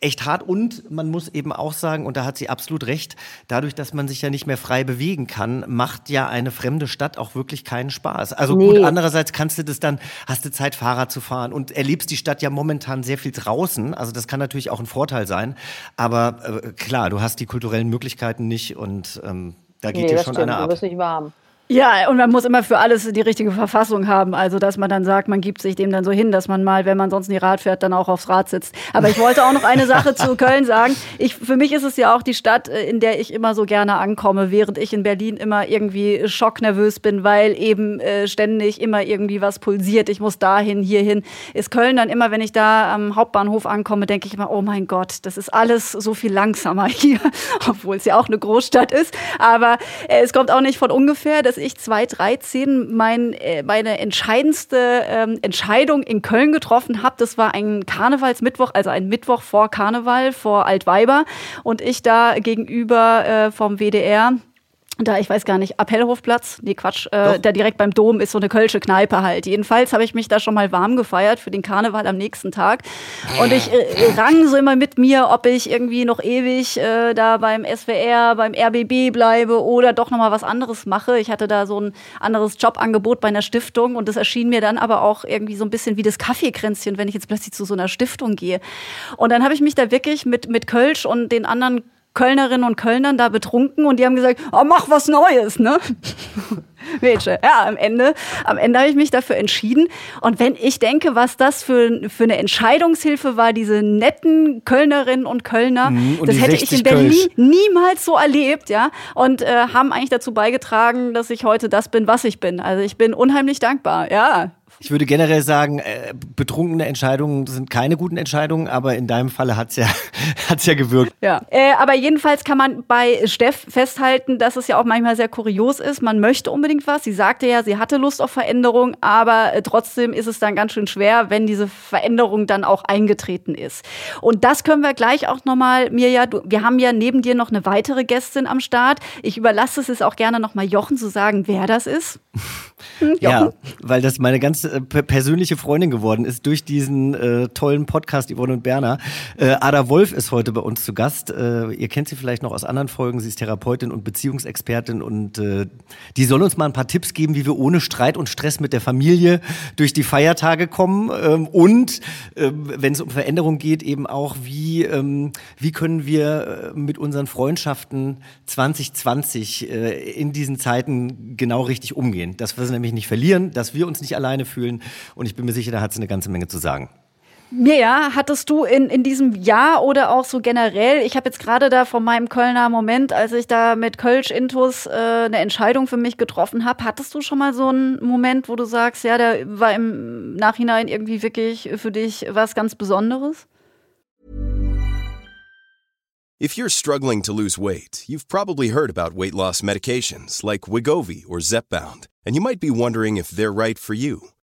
echt hart und man muss eben auch sagen, und da hat sie absolut recht, dadurch, dass man sich ja nicht mehr frei bewegen kann, macht ja eine fremde Stadt auch wirklich keinen Spaß. Also gut, Nee. andererseits kannst du das dann, hast du Zeit, Fahrrad zu fahren und erlebst die Stadt ja momentan sehr viel draußen. Also das kann natürlich auch ein Vorteil sein. Aber äh, klar, du hast die kulturellen Möglichkeiten nicht und ähm, da geht Nee, das schon stimmt, einer du ab. wirst nicht warm. Ja, und man muss immer für alles die richtige Verfassung haben. Also, dass man dann sagt, man gibt sich dem dann so hin, dass man mal, wenn man sonst nie Rad fährt, dann auch aufs Rad sitzt. Aber ich wollte auch noch eine Sache zu Köln sagen. Ich, für mich ist es ja auch die Stadt, äh, in der ich immer so gerne ankomme, während ich in Berlin immer irgendwie schocknervös bin, weil eben äh, ständig immer irgendwie was pulsiert. Ich muss dahin, hierhin. Ist Köln dann immer, wenn ich da am Hauptbahnhof ankomme, denke ich immer, oh mein Gott, das ist alles so viel langsamer [LAUGHS] hier, obwohl es ja auch eine Großstadt ist. Aber äh, es kommt auch nicht von ungefähr, dass ich 2013 mein, äh, meine entscheidendste ähm, Entscheidung in Köln getroffen habe. Das war ein Karnevalsmittwoch, also ein Mittwoch vor Karneval, vor Altweiber. Und ich da gegenüber äh, vom WDR da, ich weiß gar nicht, Appellhofplatz, nee, Quatsch, äh, da direkt beim Dom ist so eine Kölsche Kneipe halt. Jedenfalls habe ich mich da schon mal warm gefeiert für den Karneval am nächsten Tag. Und ich äh, rang so immer mit mir, ob ich irgendwie noch ewig äh, da beim SWR, beim RBB bleibe oder doch nochmal was anderes mache. Ich hatte da so ein anderes Jobangebot bei einer Stiftung und das erschien mir dann aber auch irgendwie so ein bisschen wie das Kaffeekränzchen, wenn ich jetzt plötzlich zu so einer Stiftung gehe. Und dann habe ich mich da wirklich mit, mit Kölsch und den anderen Kölnerinnen und Kölnern da betrunken und die haben gesagt, oh, mach was Neues, ne? [LAUGHS] Mädchen. Ja, am Ende, am Ende habe ich mich dafür entschieden. Und wenn ich denke, was das für, für eine Entscheidungshilfe war, diese netten Kölnerinnen und Kölner, Mhm, und das hätte ich 60 in Berlin Kölsch. niemals so erlebt, ja. Und äh, haben eigentlich dazu beigetragen, dass ich heute das bin, was ich bin. Also ich bin unheimlich dankbar, ja. Ich würde generell sagen, äh, betrunkene Entscheidungen sind keine guten Entscheidungen, aber in deinem Falle hat's ja, [LAUGHS] hat's ja gewirkt. Ja, äh, aber jedenfalls kann man bei Steff festhalten, dass es ja auch manchmal sehr kurios ist. Man möchte unbedingt was. Sie sagte ja, sie hatte Lust auf Veränderung, aber äh, trotzdem ist es dann ganz schön schwer, wenn diese Veränderung dann auch eingetreten ist. Und das können wir gleich auch nochmal, Mirja, du, wir haben ja neben dir noch eine weitere Gästin am Start. Ich überlasse es auch gerne nochmal Jochen zu sagen, wer das ist. [LAUGHS] Hm, ja, weil das meine ganz äh, persönliche Freundin geworden ist durch diesen äh, tollen Podcast Yvonne und Berner. Äh, Ada Wolf ist heute bei uns zu Gast. Äh, ihr kennt sie vielleicht noch aus anderen Folgen. Sie ist Therapeutin und Beziehungsexpertin und äh, die soll uns mal ein paar Tipps geben, wie wir ohne Streit und Stress mit der Familie durch die Feiertage kommen ähm, und äh, wenn es um Veränderung geht, eben auch wie ähm, wie können wir äh, mit unseren Freundschaften 2020 äh, in diesen Zeiten genau richtig umgehen. Das wir sie nämlich nicht verlieren, dass wir uns nicht alleine fühlen. Und ich bin mir sicher, da hat sie eine ganze Menge zu sagen. Mirja, hattest du in, in diesem Jahr oder auch so generell, ich habe jetzt gerade da von meinem Kölner Moment, als ich da mit Kölsch Intus äh, eine Entscheidung für mich getroffen habe, hattest du schon mal so einen Moment, wo du sagst, ja, der war im Nachhinein irgendwie wirklich für dich was ganz Besonderes? If you're struggling to lose weight, you've probably heard about weight loss medications like Wigovi or Zepbound, and you might be wondering if they're right for you.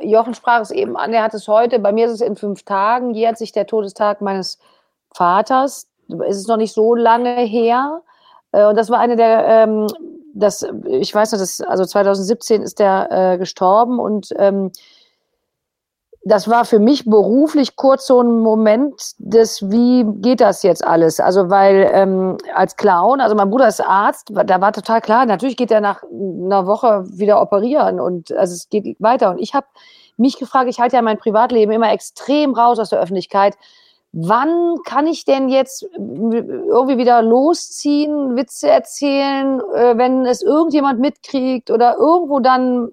Jochen sprach es eben an, er hat es heute, bei mir ist es in fünf Tagen, jährt sich der Todestag meines Vaters. Es ist noch nicht so lange her. Äh, und das war eine der, ähm, das, ich weiß noch, das, also 2017 ist der äh, gestorben und ähm, das war für mich beruflich kurz so ein Moment des, wie geht das jetzt alles? Also weil ähm, als Clown, also mein Bruder ist Arzt, da war total klar, natürlich geht er nach einer Woche wieder operieren und also es geht weiter. Und ich habe mich gefragt, ich halte ja mein Privatleben immer extrem raus aus der Öffentlichkeit. Wann kann ich denn jetzt irgendwie wieder losziehen, Witze erzählen, äh, wenn es irgendjemand mitkriegt oder irgendwo dann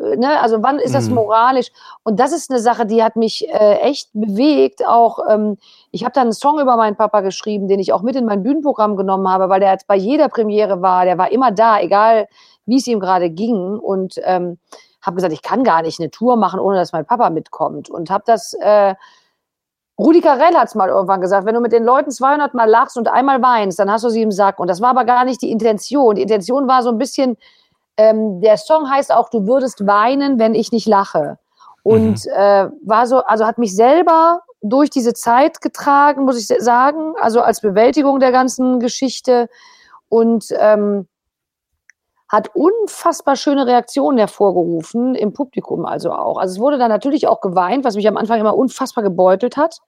ne, also wann ist das mhm. moralisch? Und das ist eine Sache, die hat mich äh, echt bewegt. Auch ähm, ich habe da einen Song über meinen Papa geschrieben, den ich auch mit in mein Bühnenprogramm genommen habe, weil der jetzt bei jeder Premiere war. Der war immer da, egal wie es ihm gerade ging. Und ähm, habe gesagt, ich kann gar nicht eine Tour machen, ohne dass mein Papa mitkommt. Und habe das äh, Rudi Carell hat es mal irgendwann gesagt, wenn du mit den Leuten 200 Mal lachst und einmal weinst, dann hast du sie im Sack. Und das war aber gar nicht die Intention. Die Intention war so ein bisschen, ähm, der Song heißt auch, du würdest weinen, wenn ich nicht lache. Und mhm. äh, war so, also hat mich selber durch diese Zeit getragen, muss ich sagen, also als Bewältigung der ganzen Geschichte und ähm, hat unfassbar schöne Reaktionen hervorgerufen, im Publikum also auch. Also es wurde dann natürlich auch geweint, was mich am Anfang immer unfassbar gebeutelt hat.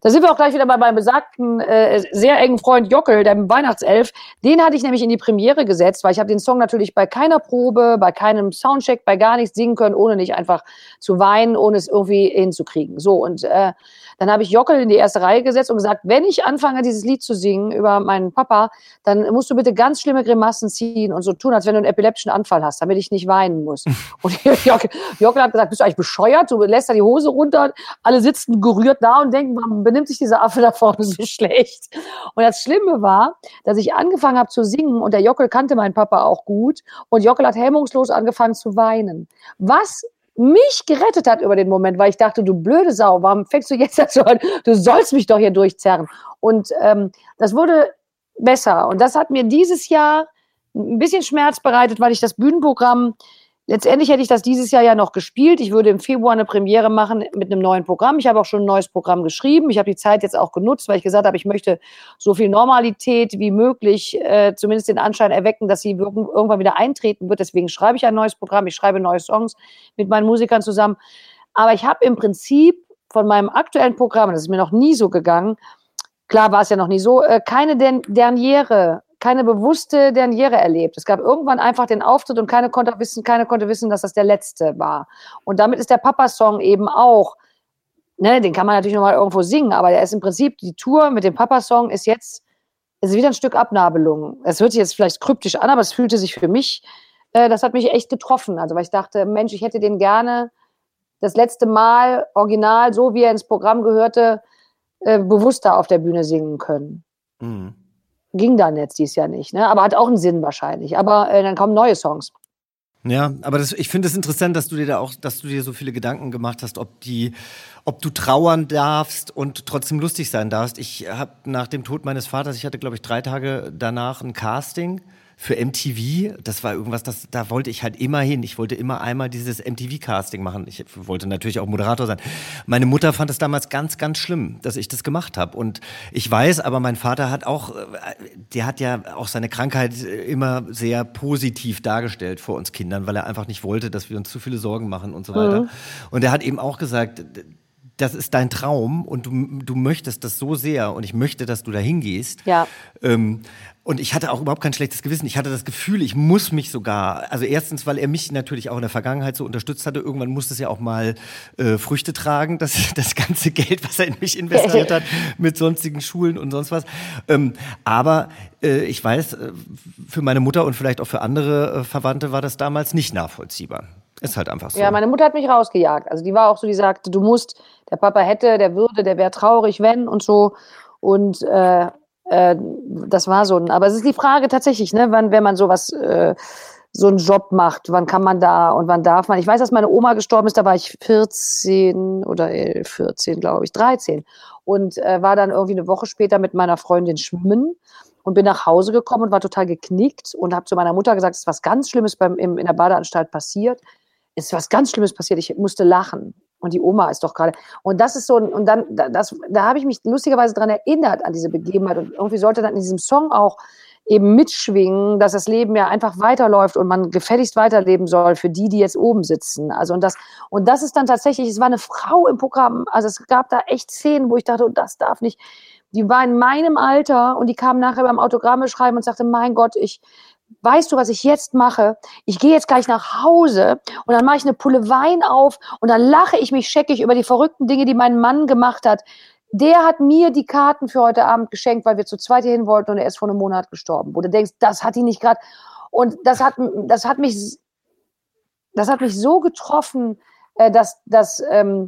Da sind wir auch gleich wieder bei meinem besagten, äh, sehr engen Freund Jockel, dem Weihnachtself. Den hatte ich nämlich in die Premiere gesetzt, weil ich habe den Song natürlich bei keiner Probe, bei keinem Soundcheck, bei gar nichts singen können, ohne nicht einfach zu weinen, ohne es irgendwie hinzukriegen. So, und äh, dann habe ich Jockel in die erste Reihe gesetzt und gesagt, wenn ich anfange, dieses Lied zu singen über meinen Papa, dann musst du bitte ganz schlimme Grimassen ziehen und so tun, als wenn du einen epileptischen Anfall hast, damit ich nicht weinen muss. [LAUGHS] Und [LAUGHS] Jockel, Jockel hat gesagt, bist du eigentlich bescheuert? Du lässt da die Hose runter, alle sitzen gerührt da und denken, benimmt sich dieser Affe [LAUGHS] da vorne so schlecht? Und das Schlimme war, dass ich angefangen habe zu singen und der Jockel kannte meinen Papa auch gut und Jockel hat hemmungslos angefangen zu weinen. Was mich gerettet hat über den Moment, weil ich dachte, du blöde Sau, warum fängst du jetzt [LAUGHS] dazu an? Du sollst mich doch hier durchzerren. Und ähm, das wurde besser. Und das hat mir dieses Jahr ein bisschen Schmerz bereitet, weil ich das Bühnenprogramm Letztendlich hätte ich das dieses Jahr ja noch gespielt. Ich würde im Februar eine Premiere machen mit einem neuen Programm. Ich habe auch schon ein neues Programm geschrieben. Ich habe die Zeit jetzt auch genutzt, weil ich gesagt habe, ich möchte so viel Normalität wie möglich, äh, zumindest den Anschein erwecken, dass sie irgendwann wieder eintreten wird. Deswegen schreibe ich ein neues Programm. Ich schreibe neue Songs mit meinen Musikern zusammen. Aber ich habe im Prinzip von meinem aktuellen Programm, das ist mir noch nie so gegangen, klar war es ja noch nie so, äh, keine Derniere keine bewusste Derniere erlebt. Es gab irgendwann einfach den Auftritt und keiner konnte wissen, keiner konnte wissen, dass das der letzte war. Und damit ist der Papa-Song eben auch ne, den kann man natürlich nochmal irgendwo singen, aber der ist im Prinzip, die Tour mit dem Papa-Song ist jetzt, ist wieder ein Stück Abnabelung. Es hört sich jetzt vielleicht kryptisch an, aber es fühlte sich für mich, äh, das hat mich echt getroffen. Also, weil ich dachte, Mensch, ich hätte den gerne das letzte Mal original, so wie er ins Programm gehörte, äh, bewusster auf der Bühne singen können. Mhm. Ging dann jetzt dies Jahr nicht, ne? aber hat auch einen Sinn wahrscheinlich. Aber äh, dann kommen neue Songs. Ja, aber das, ich finde es interessant, dass du dir da auch, dass du dir so viele Gedanken gemacht hast, ob die, ob du trauern darfst und trotzdem lustig sein darfst. Ich habe nach dem Tod meines Vaters, ich hatte glaube ich drei Tage danach ein Casting für MTV. Das war irgendwas, das, da wollte ich halt immer hin. Ich wollte immer einmal dieses MTV-Casting machen. Ich wollte natürlich auch Moderator sein. Meine Mutter fand es damals ganz, ganz schlimm, dass ich das gemacht habe. Und ich weiß, aber mein Vater hat auch, äh, der hat ja auch seine Krankheit immer sehr positiv dargestellt vor uns Kindern, weil er einfach nicht wollte, dass wir uns zu viele Sorgen machen und so weiter. Mhm. Und er hat eben auch gesagt, das ist dein Traum und du, du möchtest das so sehr und ich möchte, dass du da hingehst. Ja. Ähm, und ich hatte auch überhaupt kein schlechtes Gewissen. Ich hatte das Gefühl, ich muss mich sogar, also erstens, weil er mich natürlich auch in der Vergangenheit so unterstützt hatte. Irgendwann musste es ja auch mal äh, Früchte tragen, das, [LAUGHS] das ganze Geld, was er in mich investiert hat, [LAUGHS] mit sonstigen Schulen und sonst was. Ähm, aber äh, ich weiß, äh, für meine Mutter und vielleicht auch für andere äh, Verwandte war das damals nicht nachvollziehbar. Ist halt einfach so. Ja, meine Mutter hat mich rausgejagt. Also die war auch so, die sagte, du musst, der Papa hätte, der würde, der wäre traurig, wenn und so. Und äh, äh, das war so ein, aber es ist die Frage tatsächlich, ne, wann, wenn man sowas, äh, so einen Job macht, wann kann man da und wann darf man? Ich weiß, dass meine Oma gestorben ist, da war ich 14 oder 14, glaube ich, 13 und äh, war dann irgendwie eine Woche später mit meiner Freundin schwimmen und bin nach Hause gekommen und war total geknickt und habe zu meiner Mutter gesagt, es ist was ganz Schlimmes beim, im, in der Badeanstalt passiert. Es ist was ganz Schlimmes passiert. Ich musste lachen. Und die Oma ist doch gerade. Und das ist so, und dann, das, da habe ich mich lustigerweise daran erinnert, an diese Begebenheit. Und irgendwie sollte dann in diesem Song auch eben mitschwingen, dass das Leben ja einfach weiterläuft und man gefälligst weiterleben soll für die, die jetzt oben sitzen. Also und das, und das ist dann tatsächlich, es war eine Frau im Programm, also es gab da echt Szenen, wo ich dachte, oh, das darf nicht. Die war in meinem Alter und die kam nachher beim Autogramme schreiben und sagte, mein Gott, ich weißt du, was ich jetzt mache? Ich gehe jetzt gleich nach Hause und dann mache ich eine Pulle Wein auf und dann lache ich mich scheckig über die verrückten Dinge, die mein Mann gemacht hat. Der hat mir die Karten für heute Abend geschenkt, weil wir zu zweit hier hin wollten und er ist vor einem Monat gestorben. Wo du denkst, das hat ihn nicht gerade. Und das hat, das hat mich, das hat mich so getroffen, äh, dass, dass ähm,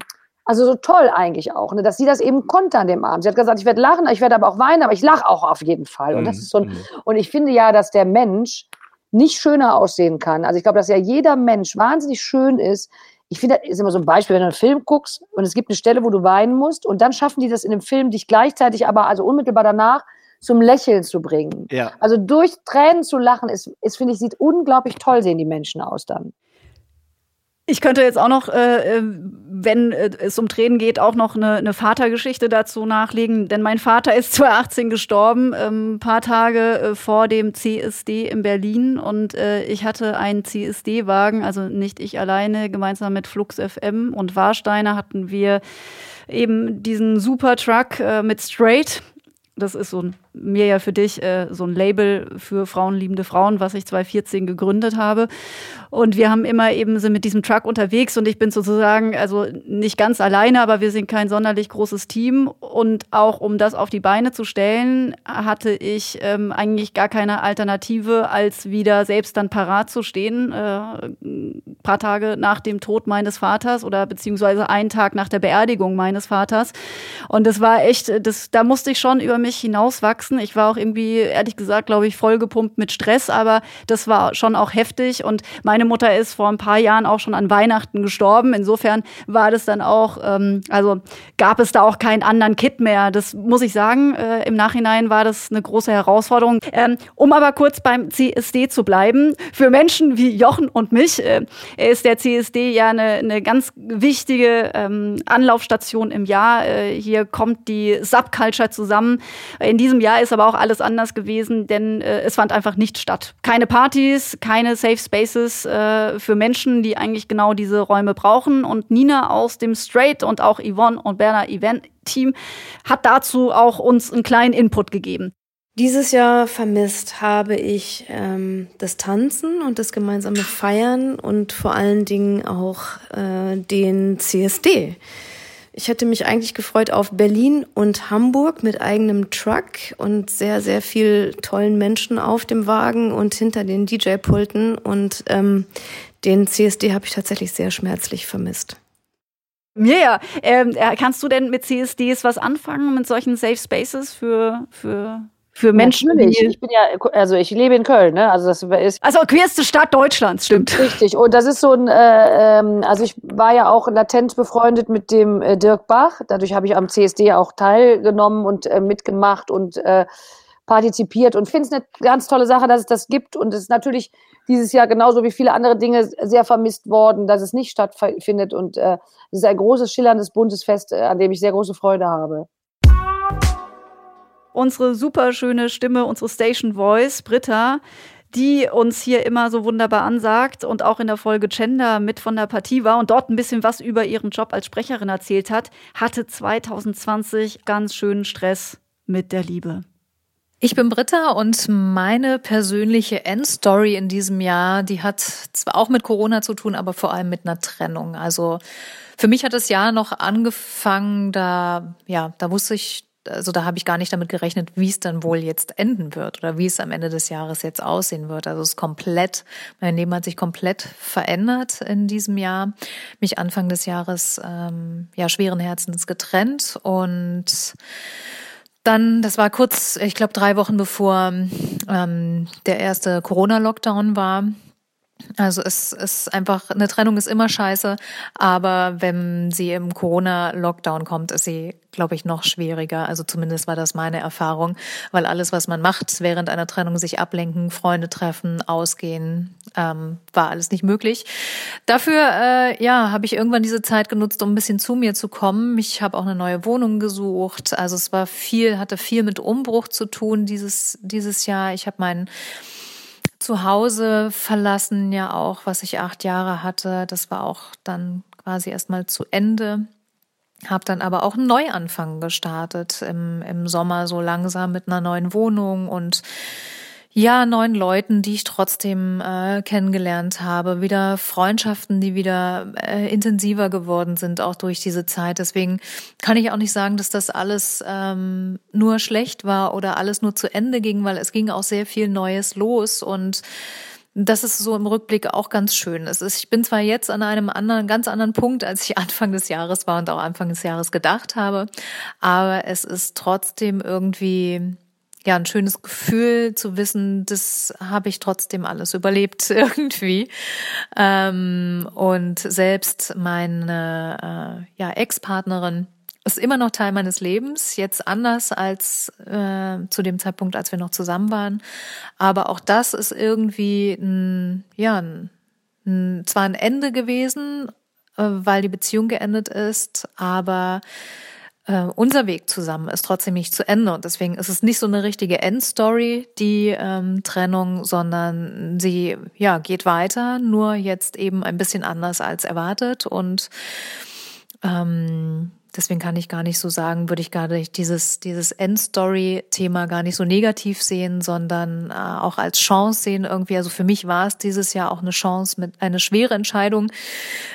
also so toll eigentlich auch, ne, dass sie das eben konnte an dem Abend. Sie hat gesagt, ich werde lachen, ich werde aber auch weinen, aber ich lache auch auf jeden Fall. Und das mhm, ist so ein, mhm. und ich finde ja, dass der Mensch nicht schöner aussehen kann. Also ich glaube, dass ja jeder Mensch wahnsinnig schön ist. Ich finde, das ist immer so ein Beispiel, wenn du einen Film guckst und es gibt eine Stelle, wo du weinen musst und dann schaffen die das in dem Film, dich gleichzeitig aber also unmittelbar danach zum Lächeln zu bringen. Ja. Also durch Tränen zu lachen ist, ist finde ich, sieht unglaublich toll sehen die Menschen aus dann. Ich könnte jetzt auch noch, äh, äh, wenn äh, es um Tränen geht, auch noch eine, eine, Vatergeschichte dazu nachlegen. Denn mein Vater ist [LAUGHS] 2018 gestorben, ähm, ein paar Tage äh, vor dem CSD in Berlin. Und äh, ich hatte einen CSD-Wagen, also nicht ich alleine, gemeinsam mit Flux FM und Warsteiner hatten wir eben diesen Supertruck äh, mit Straight. Das ist so ein mir ja für dich äh, so ein Label für frauenliebende Frauen, was ich 2014 gegründet habe. Und wir haben immer eben sind mit diesem Truck unterwegs und ich bin sozusagen, also nicht ganz alleine, aber wir sind kein sonderlich großes Team. Und auch um das auf die Beine zu stellen, hatte ich ähm, eigentlich gar keine Alternative, als wieder selbst dann parat zu stehen, äh, ein paar Tage nach dem Tod meines Vaters oder beziehungsweise einen Tag nach der Beerdigung meines Vaters. Und das war echt, das, da musste ich schon über mich hinauswachsen gewachsen. Ich war auch irgendwie, ehrlich gesagt, glaube ich, vollgepumpt mit Stress, aber das war schon auch heftig. Und meine Mutter ist vor ein paar Jahren auch schon an Weihnachten gestorben. Insofern war das dann auch, ähm, also gab es da auch keinen anderen Kit mehr. Das muss ich sagen. Äh, Im Nachhinein war das eine große Herausforderung. Ähm, um aber kurz beim CSD zu bleiben, für Menschen wie Jochen und mich äh, ist der CSD ja eine, eine ganz wichtige ähm, Anlaufstation im Jahr. Äh, hier kommt die Subculture zusammen. In diesem Jahr Jahr ist aber auch alles anders gewesen, denn äh, es fand einfach nicht statt. Keine Partys, keine Safe Spaces äh, für Menschen, die eigentlich genau diese Räume brauchen. Und Nina aus dem Straight und auch Yvonne und Berner Event Team hat dazu auch uns einen kleinen Input gegeben. Dieses Jahr vermisst habe ich ähm, das Tanzen und das gemeinsame Feiern und vor allen Dingen auch äh, den CSD Ich hätte mich eigentlich gefreut auf Berlin und Hamburg mit eigenem Truck und sehr, sehr viel tollen Menschen auf dem Wagen und hinter den DJ-Pulten. Und ähm, den CSD habe ich tatsächlich sehr schmerzlich vermisst. Ja, ja. Ähm, äh, kannst du denn mit CSDs was anfangen, mit solchen Safe Spaces für, für für Menschen. Natürlich. Ich bin ja, also ich lebe in Köln, ne? Also das ist. Also queerste Stadt Deutschlands, stimmt. Richtig. Und das ist so ein, äh, ähm, also ich war ja auch latent befreundet mit dem äh, Dirk Bach. Dadurch habe ich am CSD auch teilgenommen und äh, mitgemacht und äh, partizipiert und finde es eine ganz tolle Sache, dass es das gibt. Und es ist natürlich dieses Jahr genauso wie viele andere Dinge sehr vermisst worden, dass es nicht stattfindet. Und äh, es ist ein großes, schillerndes, buntes Fest, äh, an dem ich sehr große Freude habe unsere super schöne Stimme, unsere Station Voice, Britta, die uns hier immer so wunderbar ansagt und auch in der Folge Gender mit von der Partie war und dort ein bisschen was über ihren Job als Sprecherin erzählt hat, hatte 2020 ganz schönen Stress mit der Liebe. Ich bin Britta und meine persönliche Endstory in diesem Jahr, die hat zwar auch mit Corona zu tun, aber vor allem mit einer Trennung. Also für mich hat das Jahr noch angefangen, da, ja, da wusste ich, also da habe ich gar nicht damit gerechnet, wie es dann wohl jetzt enden wird oder wie es am Ende des Jahres jetzt aussehen wird. Also es ist komplett, mein Leben hat sich komplett verändert in diesem Jahr. Mich Anfang des Jahres ähm, ja schweren Herzens getrennt und dann, das war kurz, ich glaube drei Wochen bevor ähm, der erste Corona-Lockdown war, also es ist einfach, eine Trennung ist immer scheiße, aber wenn sie im Corona-Lockdown kommt, ist sie, glaube ich, noch schwieriger. Also zumindest war das meine Erfahrung, weil alles, was man macht während einer Trennung, sich ablenken, Freunde treffen, ausgehen, ähm, war alles nicht möglich. Dafür, äh, ja, habe ich irgendwann diese Zeit genutzt, um ein bisschen zu mir zu kommen. Ich habe auch eine neue Wohnung gesucht. Also es war viel, hatte viel mit Umbruch zu tun dieses dieses Jahr. Ich habe meinen Zuhause verlassen, ja auch, was ich acht Jahre hatte. Das war auch dann quasi erstmal zu Ende. Hab dann aber auch einen Neuanfang gestartet im, im Sommer so langsam mit einer neuen Wohnung und ja, neuen Leuten, die ich trotzdem äh, kennengelernt habe, wieder Freundschaften, die wieder äh, intensiver geworden sind, auch durch diese Zeit. Deswegen kann ich auch nicht sagen, dass das alles ähm, nur schlecht war oder alles nur zu Ende ging, weil es ging auch sehr viel Neues los und das ist so im Rückblick auch ganz schön. Es ist, ich bin zwar jetzt an einem anderen, ganz anderen Punkt, als ich [LAUGHS] Anfang des Jahres war und auch Anfang des Jahres gedacht habe, aber es ist trotzdem irgendwie ja, ein schönes Gefühl zu wissen, das habe ich trotzdem alles überlebt [LAUGHS] irgendwie. Ähm, und selbst meine äh, ja, Ex-Partnerin ist immer noch Teil meines Lebens, jetzt anders als äh, zu dem Zeitpunkt, als wir noch zusammen waren. Aber auch das ist irgendwie ein, ja, ein, ein, zwar ein Ende gewesen, äh, weil die Beziehung geendet ist, aber äh, unser Weg zusammen ist trotzdem nicht zu Ende. Und deswegen ist es nicht so eine richtige Endstory, die ähm, Trennung, sondern sie ja geht weiter, nur jetzt eben ein bisschen anders als erwartet. Und ähm, Deswegen kann ich gar nicht so sagen, würde ich gar nicht dieses, dieses Endstory-Thema gar nicht so negativ sehen, sondern äh, auch als Chance sehen irgendwie. Also für mich war es dieses Jahr auch eine Chance mit eine schwere Entscheidung,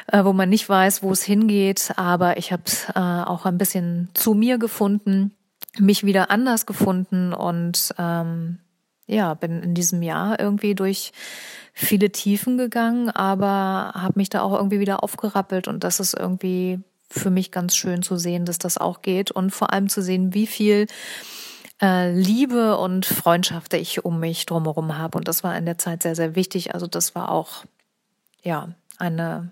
äh, wo man nicht weiß, wo es hingeht. Aber ich habe äh, auch ein bisschen zu mir gefunden, mich wieder anders gefunden und ähm, ja, bin in diesem Jahr irgendwie durch viele Tiefen gegangen, aber habe mich da auch irgendwie wieder aufgerappelt und das ist irgendwie für mich ganz schön zu sehen, dass das auch geht und vor allem zu sehen, wie viel äh, Liebe und Freundschaft ich um mich drumherum habe. Und das war in der Zeit sehr, sehr wichtig. Also das war auch, ja, eine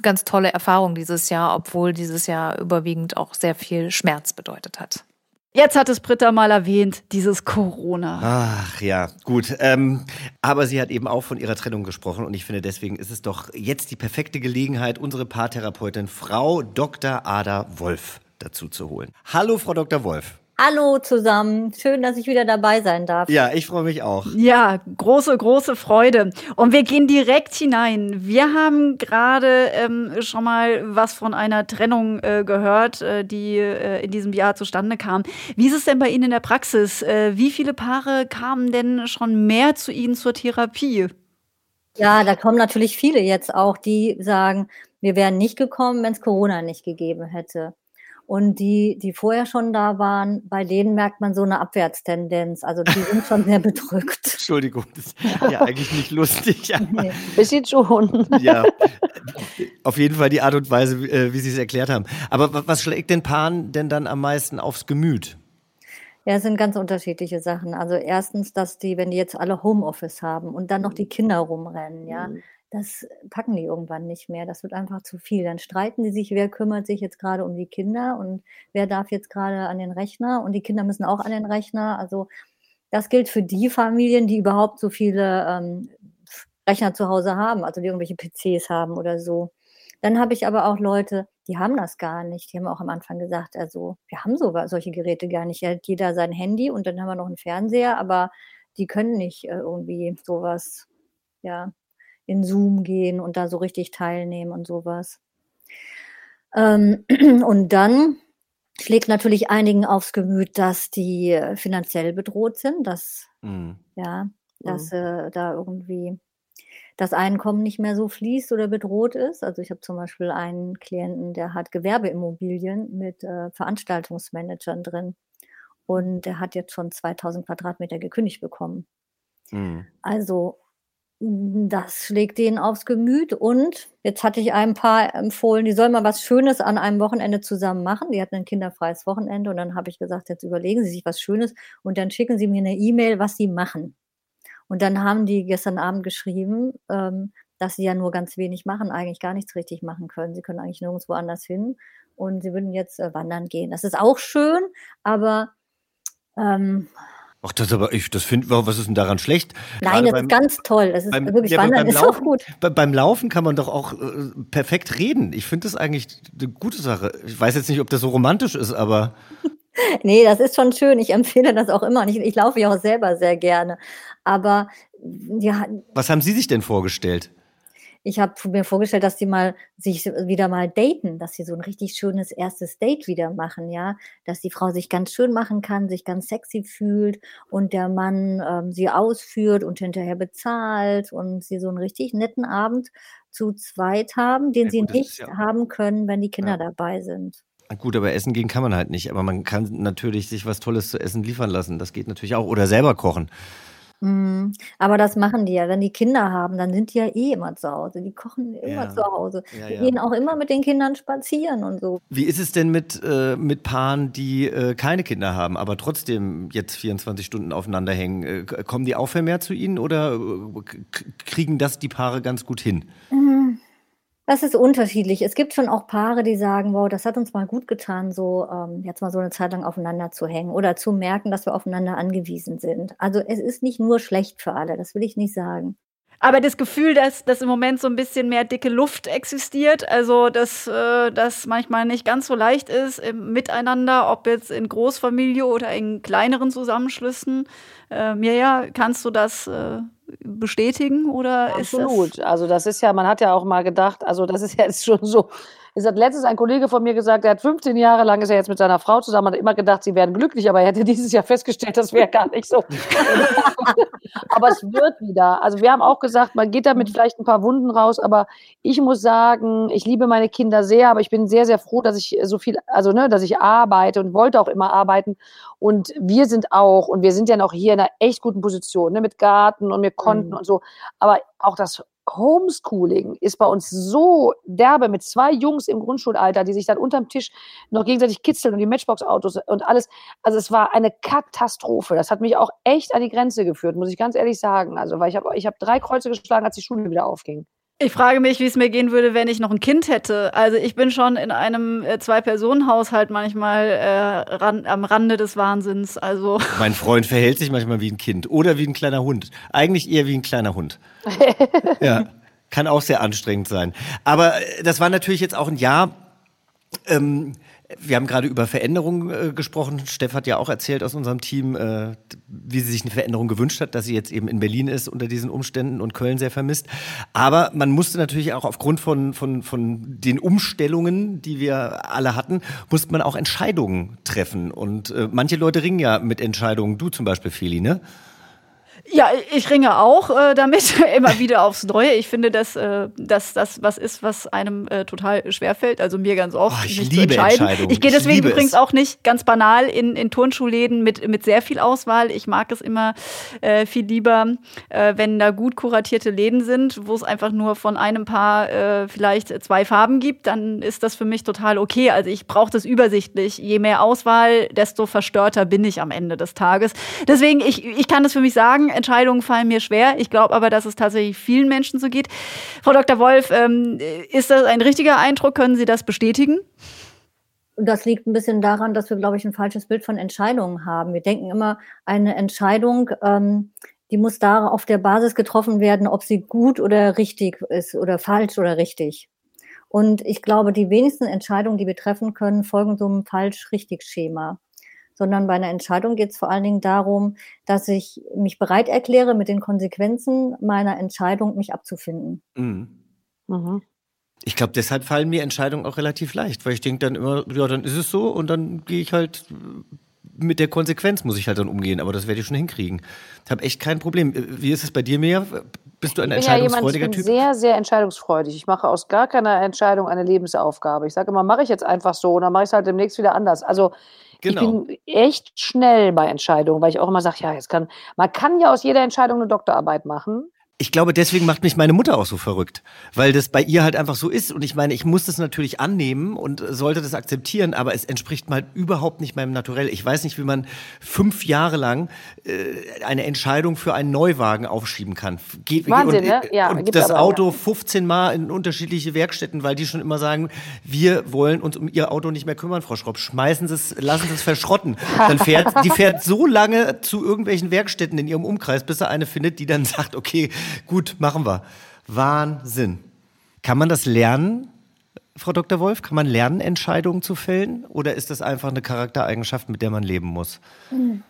ganz tolle Erfahrung dieses Jahr, obwohl dieses Jahr überwiegend auch sehr viel Schmerz bedeutet hat. Jetzt hat es Britta mal erwähnt, dieses Corona. Ach ja, gut. Ähm, aber sie hat eben auch von ihrer Trennung gesprochen und ich finde, deswegen ist es doch jetzt die perfekte Gelegenheit, unsere Paartherapeutin Frau Dr. Ada Wolf dazu zu holen. Hallo, Frau Dr. Wolf. Hallo zusammen, schön, dass ich wieder dabei sein darf. Ja, ich freue mich auch. Ja, große, große Freude. Und wir gehen direkt hinein. Wir haben gerade ähm, schon mal was von einer Trennung äh, gehört, äh, die äh, in diesem Jahr zustande kam. Wie ist es denn bei Ihnen in der Praxis? Äh, wie viele Paare kamen denn schon mehr zu Ihnen zur Therapie? Ja, da kommen natürlich viele jetzt auch, die sagen, wir wären nicht gekommen, wenn es Corona nicht gegeben hätte. Und die, die vorher schon da waren, bei denen merkt man so eine Abwärtstendenz. Also die sind schon sehr bedrückt. [LAUGHS] Entschuldigung, das ist ja eigentlich nicht lustig. Aber, nee. Bisschen schon. ja, auf jeden Fall die Art und Weise, äh, wie Sie es erklärt haben. Aber was schlägt den Paaren denn dann am meisten aufs Gemüt? Ja, es sind ganz unterschiedliche Sachen. Also erstens, dass die, wenn die jetzt alle Homeoffice haben und dann noch die Kinder rumrennen, ja, mhm. Das packen die irgendwann nicht mehr. Das wird einfach zu viel. Dann streiten die sich, wer kümmert sich jetzt gerade um die Kinder und wer darf jetzt gerade an den Rechner und die Kinder müssen auch an den Rechner. Also das gilt für die Familien, die überhaupt so viele ähm, Rechner zu Hause haben, also die irgendwelche PCs haben oder so. Dann habe ich aber auch Leute, die haben das gar nicht. Die haben auch am Anfang gesagt, also wir haben sogar solche Geräte gar nicht. Ja, jeder sein Handy und dann haben wir noch einen Fernseher, aber die können nicht äh, irgendwie sowas, ja, in Zoom gehen und da so richtig teilnehmen und sowas. Ähm, [CLEARS THROAT] und dann schlägt natürlich einigen aufs Gemüt, dass die äh, finanziell bedroht sind, dass, mhm. ja, dass mhm. äh, da irgendwie das Einkommen nicht mehr so fließt oder bedroht ist. Also ich habe zum Beispiel einen Klienten, der hat Gewerbeimmobilien mit äh, Veranstaltungsmanagern drin und der hat jetzt schon 2000 Quadratmeter gekündigt bekommen. Mhm. Also das schlägt denen aufs Gemüt und jetzt hatte ich ein paar empfohlen, die sollen mal was Schönes an einem Wochenende zusammen machen. Die hatten ein kinderfreies Wochenende und dann habe ich gesagt, jetzt überlegen Sie sich was Schönes und dann schicken Sie mir eine E-Mail, was Sie machen. Und dann haben die gestern Abend geschrieben, ähm, dass sie ja nur ganz wenig machen, eigentlich gar nichts richtig machen können. Sie können eigentlich nirgendwo anders hin und sie würden jetzt äh, wandern gehen. Das ist auch schön, aber ähm, Ach, das aber, ich, das finde, was ist denn daran schlecht? Nein, Gerade das beim, ist ganz toll. Das ist beim, wirklich ja, Wandern ist Laufen, auch gut. beim Laufen kann man doch auch äh, perfekt reden. Ich finde das eigentlich eine gute Sache. Ich weiß jetzt nicht, ob das so romantisch ist, aber. [LAUGHS] nee, das ist schon schön. Ich empfehle das auch immer. Und ich, ich laufe ja auch selber sehr gerne. Aber ja. Was haben Sie sich denn vorgestellt? Ich habe mir vorgestellt, dass sie mal sich wieder mal daten, dass sie so ein richtig schönes erstes Date wieder machen, ja, dass die Frau sich ganz schön machen kann, sich ganz sexy fühlt und der Mann ähm, sie ausführt und hinterher bezahlt und sie so einen richtig netten Abend zu zweit haben, den ja, sie nicht ja haben können, wenn die Kinder ja. dabei sind. Gut, aber essen gehen kann man halt nicht. Aber man kann natürlich sich was Tolles zu essen liefern lassen. Das geht natürlich auch. Oder selber kochen. Mhm. Aber das machen die ja. Wenn die Kinder haben, dann sind die ja eh immer zu Hause. Die kochen immer Ja. zu Hause. Ja, Die ja. gehen auch immer mit den Kindern spazieren und so. Wie ist es denn mit, äh, mit Paaren, die äh, keine Kinder haben, aber trotzdem jetzt 24 Stunden aufeinander hängen? Äh, kommen die auch vermehrt zu Ihnen oder äh, kriegen das die Paare ganz gut hin? Mhm. Das ist unterschiedlich. Es gibt schon auch Paare, die sagen, wow, das hat uns mal gut getan, so ähm, jetzt mal so eine Zeit lang aufeinander zu hängen oder zu merken, dass wir aufeinander angewiesen sind. Also es ist nicht nur schlecht für alle, das will ich nicht sagen. Aber das Gefühl, dass, dass im Moment so ein bisschen mehr dicke Luft existiert, also dass äh, das manchmal nicht ganz so leicht ist im Miteinander, ob jetzt in Großfamilie oder in kleineren Zusammenschlüssen. Äh, Mirja, kannst du das äh, bestätigen oder ist das Absolut. Also das ist ja, man hat ja auch mal gedacht, also das ist jetzt schon so. Es hat letztens ein Kollege von mir gesagt, der hat 15 Jahre lang ist er jetzt mit seiner Frau zusammen, hat immer gedacht, sie werden glücklich, aber er hätte [LAUGHS] dieses Jahr festgestellt, das wäre gar nicht so. [LAUGHS] aber es wird wieder. Also wir haben auch gesagt, man geht damit vielleicht ein paar Wunden raus, aber ich muss sagen, ich liebe meine Kinder sehr, aber ich bin sehr, sehr froh, dass ich so viel, also ne, dass ich arbeite und wollte auch immer arbeiten. Und wir sind auch, und wir sind ja noch hier in einer echt guten Position, ne, mit Garten und mit Konten Mhm. und so. Aber auch das Homeschooling ist bei uns so derbe mit zwei Jungs im Grundschulalter, die sich dann unterm Tisch noch gegenseitig kitzeln und die Matchbox-Autos und alles. Also es war eine Katastrophe. Das hat mich auch echt an die Grenze geführt, muss ich ganz ehrlich sagen. Also weil ich habe ich hab drei Kreuze geschlagen, als die Schule wieder aufging. Ich frage mich, wie es mir gehen würde, wenn ich noch ein Kind hätte. Also ich bin schon in einem äh, Zwei-Personen-Haushalt manchmal äh, ran, am Rande des Wahnsinns. Also [LAUGHS] Mein Freund verhält sich manchmal wie ein Kind oder wie ein kleiner Hund. Eigentlich eher wie ein kleiner Hund. [LAUGHS] Ja, kann auch sehr anstrengend sein. Aber äh, das war natürlich jetzt auch ein Jahr. Ähm, wir haben gerade über Veränderungen äh, gesprochen. Steff hat ja auch erzählt aus unserem Team, äh, wie sie sich eine Veränderung gewünscht hat, dass sie jetzt eben in Berlin ist unter diesen Umständen und Köln sehr vermisst. Aber man musste natürlich auch aufgrund von, von, von den Umstellungen, die wir alle hatten, musste man auch Entscheidungen treffen. Und äh, manche Leute ringen ja mit Entscheidungen. Du zum Beispiel, Feli, ne? Ja, ich ringe auch äh, damit [LAUGHS] immer wieder aufs Neue. Ich finde, dass, äh, dass das was ist, was einem äh, total schwerfällt. Also mir ganz oft. Oh, ich mich liebe zu entscheiden. Ich gehe Ich deswegen es. übrigens auch nicht ganz banal in, in Turnschuhläden mit, mit sehr viel Auswahl. Ich mag es immer äh, viel lieber, äh, wenn da gut kuratierte Läden sind, wo es einfach nur von einem Paar äh, vielleicht zwei Farben gibt. Dann ist das für mich total okay. Also ich brauche das übersichtlich. Je mehr Auswahl, desto verstörter bin ich am Ende des Tages. Deswegen, ich, ich kann das für mich sagen, Entscheidungen fallen mir schwer. Ich glaube aber, dass es tatsächlich vielen Menschen so geht. Frau Dr. Wolf, ähm, ist das ein richtiger Eindruck? Können Sie das bestätigen? Das liegt ein bisschen daran, dass wir, glaube ich, ein falsches Bild von Entscheidungen haben. Wir denken immer, eine Entscheidung, ähm, die muss da auf der Basis getroffen werden, ob sie gut oder richtig ist oder falsch oder richtig. Und ich glaube, die wenigsten Entscheidungen, die wir treffen können, folgen so einem falsch-richtig-Schema. Sondern bei einer Entscheidung geht es vor allen Dingen darum, dass ich mich bereit erkläre, mit den Konsequenzen meiner Entscheidung mich abzufinden. Mhm. Mhm. Ich glaube, deshalb fallen mir Entscheidungen auch relativ leicht, weil ich denke dann immer, ja, dann ist es so und dann gehe ich halt äh, mit der Konsequenz muss ich halt dann umgehen, aber das werde ich schon hinkriegen. Ich habe echt kein Problem. Äh, Wie ist es bei dir, Mia? Bist du ein Ich bin ja jemand, ich entscheidungsfreudiger bin Typ? sehr, sehr entscheidungsfreudig. Ich mache aus gar keiner Entscheidung eine Lebensaufgabe. Ich sage immer, mache ich jetzt einfach so und dann mache ich es halt demnächst wieder anders. Also Genau. ich bin echt schnell bei Entscheidungen, weil ich auch immer sage, ja, jetzt kann, man kann ja aus jeder Entscheidung eine Doktorarbeit machen. Ich glaube, deswegen macht mich meine Mutter auch so verrückt, weil das bei ihr halt einfach so ist. Und ich meine, ich muss das natürlich annehmen und sollte das akzeptieren, aber es entspricht mal überhaupt nicht meinem Naturell. Ich weiß nicht, wie man fünf Jahre lang äh, eine Entscheidung für einen Neuwagen aufschieben kann. Geht, Wahnsinn, und, ne? Ja, und das aber, Auto ja. 15 Mal in unterschiedliche Werkstätten, weil die schon immer sagen, wir wollen uns um ihr Auto nicht mehr kümmern, Frau Schropp. Schmeißen Sie es, lassen Sie es verschrotten. Dann fährt, die fährt so lange zu irgendwelchen Werkstätten in ihrem Umkreis, bis er eine findet, die dann sagt, okay, gut, machen wir. Wahnsinn. Kann man das lernen, Frau Dr. Wolf? Kann man lernen, Entscheidungen zu fällen? Oder ist das einfach eine Charaktereigenschaft, mit der man leben muss?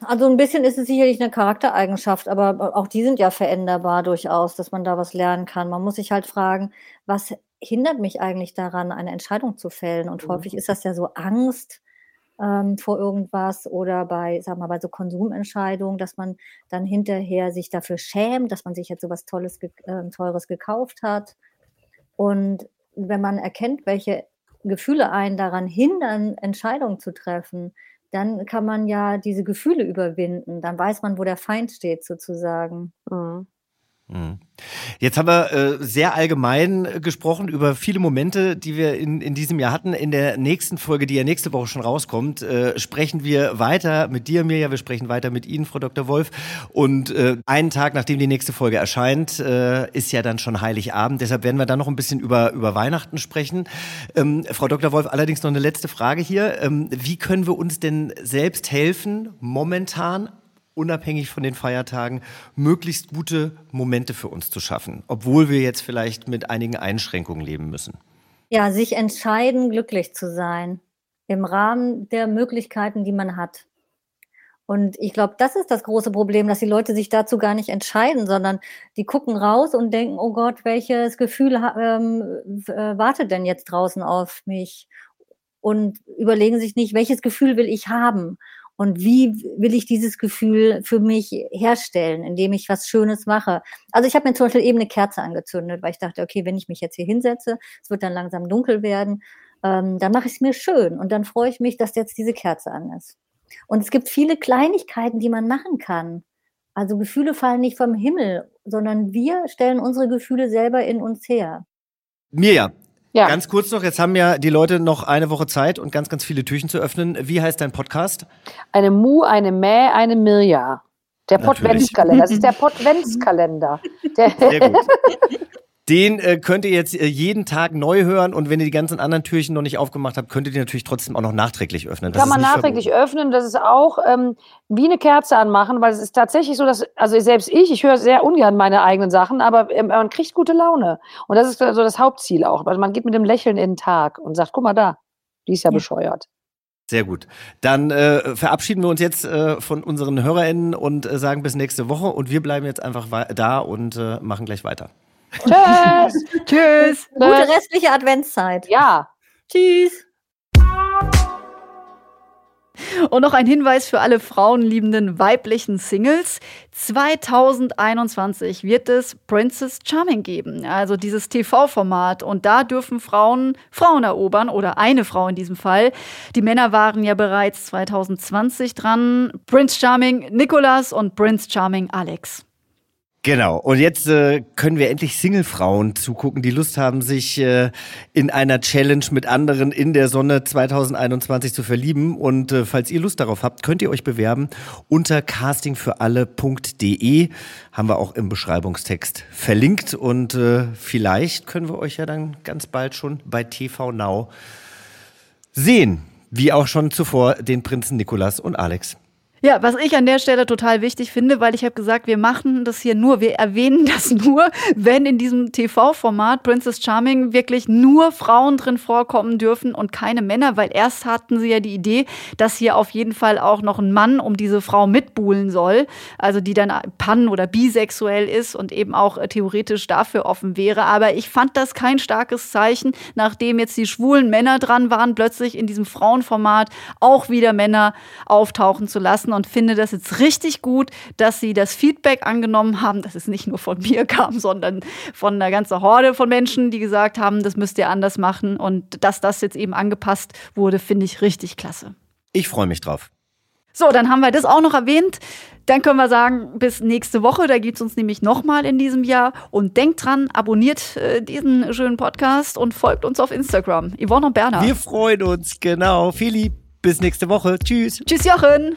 Also ein bisschen ist es sicherlich eine Charaktereigenschaft, aber auch die sind ja veränderbar durchaus, dass man da was lernen kann. Man muss sich halt fragen, was hindert mich eigentlich daran, eine Entscheidung zu fällen? Und häufig ist das ja so Angst ähm, vor irgendwas oder bei, sag mal, bei so Konsumentscheidungen, dass man dann hinterher sich dafür schämt, dass man sich jetzt so was Tolles, ge äh, Teures gekauft hat. Und wenn man erkennt, welche Gefühle einen daran hindern, Entscheidungen zu treffen, dann kann man ja diese Gefühle überwinden. Dann weiß man, wo der Feind steht, sozusagen. Mhm. Mhm. Jetzt haben wir äh, sehr allgemein äh, gesprochen über viele Momente, die wir in, in diesem Jahr hatten. In der nächsten Folge, die ja nächste Woche schon rauskommt, äh, sprechen wir weiter mit dir, Mirja. Wir sprechen weiter mit Ihnen, Frau Dr. Wolf. Und äh, einen Tag, nachdem die nächste Folge erscheint, äh, ist ja dann schon Heiligabend. Deshalb werden wir dann noch ein bisschen über, über Weihnachten sprechen. Ähm, Frau Dr. Wolf, allerdings noch eine letzte Frage hier. Ähm, wie können wir uns denn selbst helfen, momentan unabhängig von den Feiertagen, möglichst gute Momente für uns zu schaffen, obwohl wir jetzt vielleicht mit einigen Einschränkungen leben müssen. Ja, sich entscheiden, glücklich zu sein. Im Rahmen der Möglichkeiten, die man hat. Und ich glaube, das ist das große Problem, dass die Leute sich dazu gar nicht entscheiden, sondern die gucken raus und denken, oh Gott, welches Gefühl ähm, äh, wartet denn jetzt draußen auf mich? Und überlegen sich nicht, welches Gefühl will ich haben? Und wie will ich dieses Gefühl für mich herstellen, indem ich was Schönes mache? Also ich habe mir zum Beispiel eben eine Kerze angezündet, weil ich dachte, okay, wenn ich mich jetzt hier hinsetze, es wird dann langsam dunkel werden, ähm, dann mache ich es mir schön und dann freue ich mich, dass jetzt diese Kerze an ist. Und es gibt viele Kleinigkeiten, die man machen kann. Also Gefühle fallen nicht vom Himmel, sondern wir stellen unsere Gefühle selber in uns her. Mirja, Ja. ganz kurz noch, jetzt haben ja die Leute noch eine Woche Zeit und ganz, ganz viele Türchen zu öffnen. Wie heißt dein Podcast? Eine Mu, eine Mäh, eine Mirja. Der. Potwenzkalender. Das ist der Potwenzkalender. Der, Sehr gut. [LAUGHS] Den äh, könnt ihr jetzt äh, jeden Tag neu hören und wenn ihr die ganzen anderen Türchen noch nicht aufgemacht habt, könnt ihr die natürlich trotzdem auch noch nachträglich öffnen. Das kann man nachträglich verboten. öffnen. Das ist auch ähm, wie eine Kerze anmachen, weil es ist tatsächlich so, dass, also selbst ich, ich höre sehr ungern meine eigenen Sachen, aber ähm, man kriegt gute Laune. Und das ist so das Hauptziel auch. Also man geht mit dem Lächeln in den Tag und sagt, guck mal da, die ist ja, bescheuert. Sehr gut. Dann äh, verabschieden wir uns jetzt äh, von unseren HörerInnen und äh, sagen bis nächste Woche und wir bleiben jetzt einfach da und äh, machen gleich weiter. Tschüss. [LAUGHS] Tschüss. Gute restliche Adventszeit. Ja. Tschüss. Und noch ein Hinweis für alle frauenliebenden weiblichen Singles. 2021 wird es Princess Charming geben, also dieses TV-Format. Und da dürfen Frauen Frauen erobern oder eine Frau in diesem Fall. Die Männer waren ja bereits 2020 dran. Prince Charming Nicolas und Prince Charming Alex. Genau. Und jetzt äh, können wir endlich Single-Frauen zugucken, die Lust haben, sich äh, in einer Challenge mit anderen in der Sonne 2021 zu verlieben. Und äh, falls ihr Lust darauf habt, könnt ihr euch bewerben unter castingfüralle.de. Haben wir auch im Beschreibungstext verlinkt. Und äh, vielleicht können wir euch ja dann ganz bald schon bei TV Now sehen. Wie auch schon zuvor den Prinzen Nikolas und Alex. Ja, was ich an der Stelle total wichtig finde, weil ich habe gesagt, wir machen das hier nur, wir erwähnen das [LAUGHS] nur, wenn in diesem TV-Format Princess Charming wirklich nur Frauen drin vorkommen dürfen und keine Männer, weil erst hatten sie ja die Idee, dass hier auf jeden Fall auch noch ein Mann um diese Frau mitbuhlen soll, also die dann pan- oder bisexuell ist und eben auch äh, theoretisch dafür offen wäre. Aber ich fand das kein starkes Zeichen, nachdem jetzt die schwulen Männer dran waren, plötzlich in diesem Frauenformat auch wieder Männer auftauchen zu lassen und finde das jetzt richtig gut, dass sie das Feedback angenommen haben, dass es nicht nur von mir [LAUGHS] kam, sondern von einer ganzen Horde von Menschen, die gesagt haben, das müsst ihr anders machen und dass das jetzt eben angepasst wurde, finde ich richtig klasse. Ich freue mich drauf. So, dann haben wir das auch noch erwähnt. Dann können wir sagen, bis nächste Woche, da gibt es uns nämlich nochmal in diesem Jahr. Und denkt dran, abonniert äh, diesen schönen Podcast und folgt uns auf Instagram. Yvonne und Berner. Wir freuen uns, genau. Fili, bis nächste Woche. Tschüss. Tschüss, Jochen.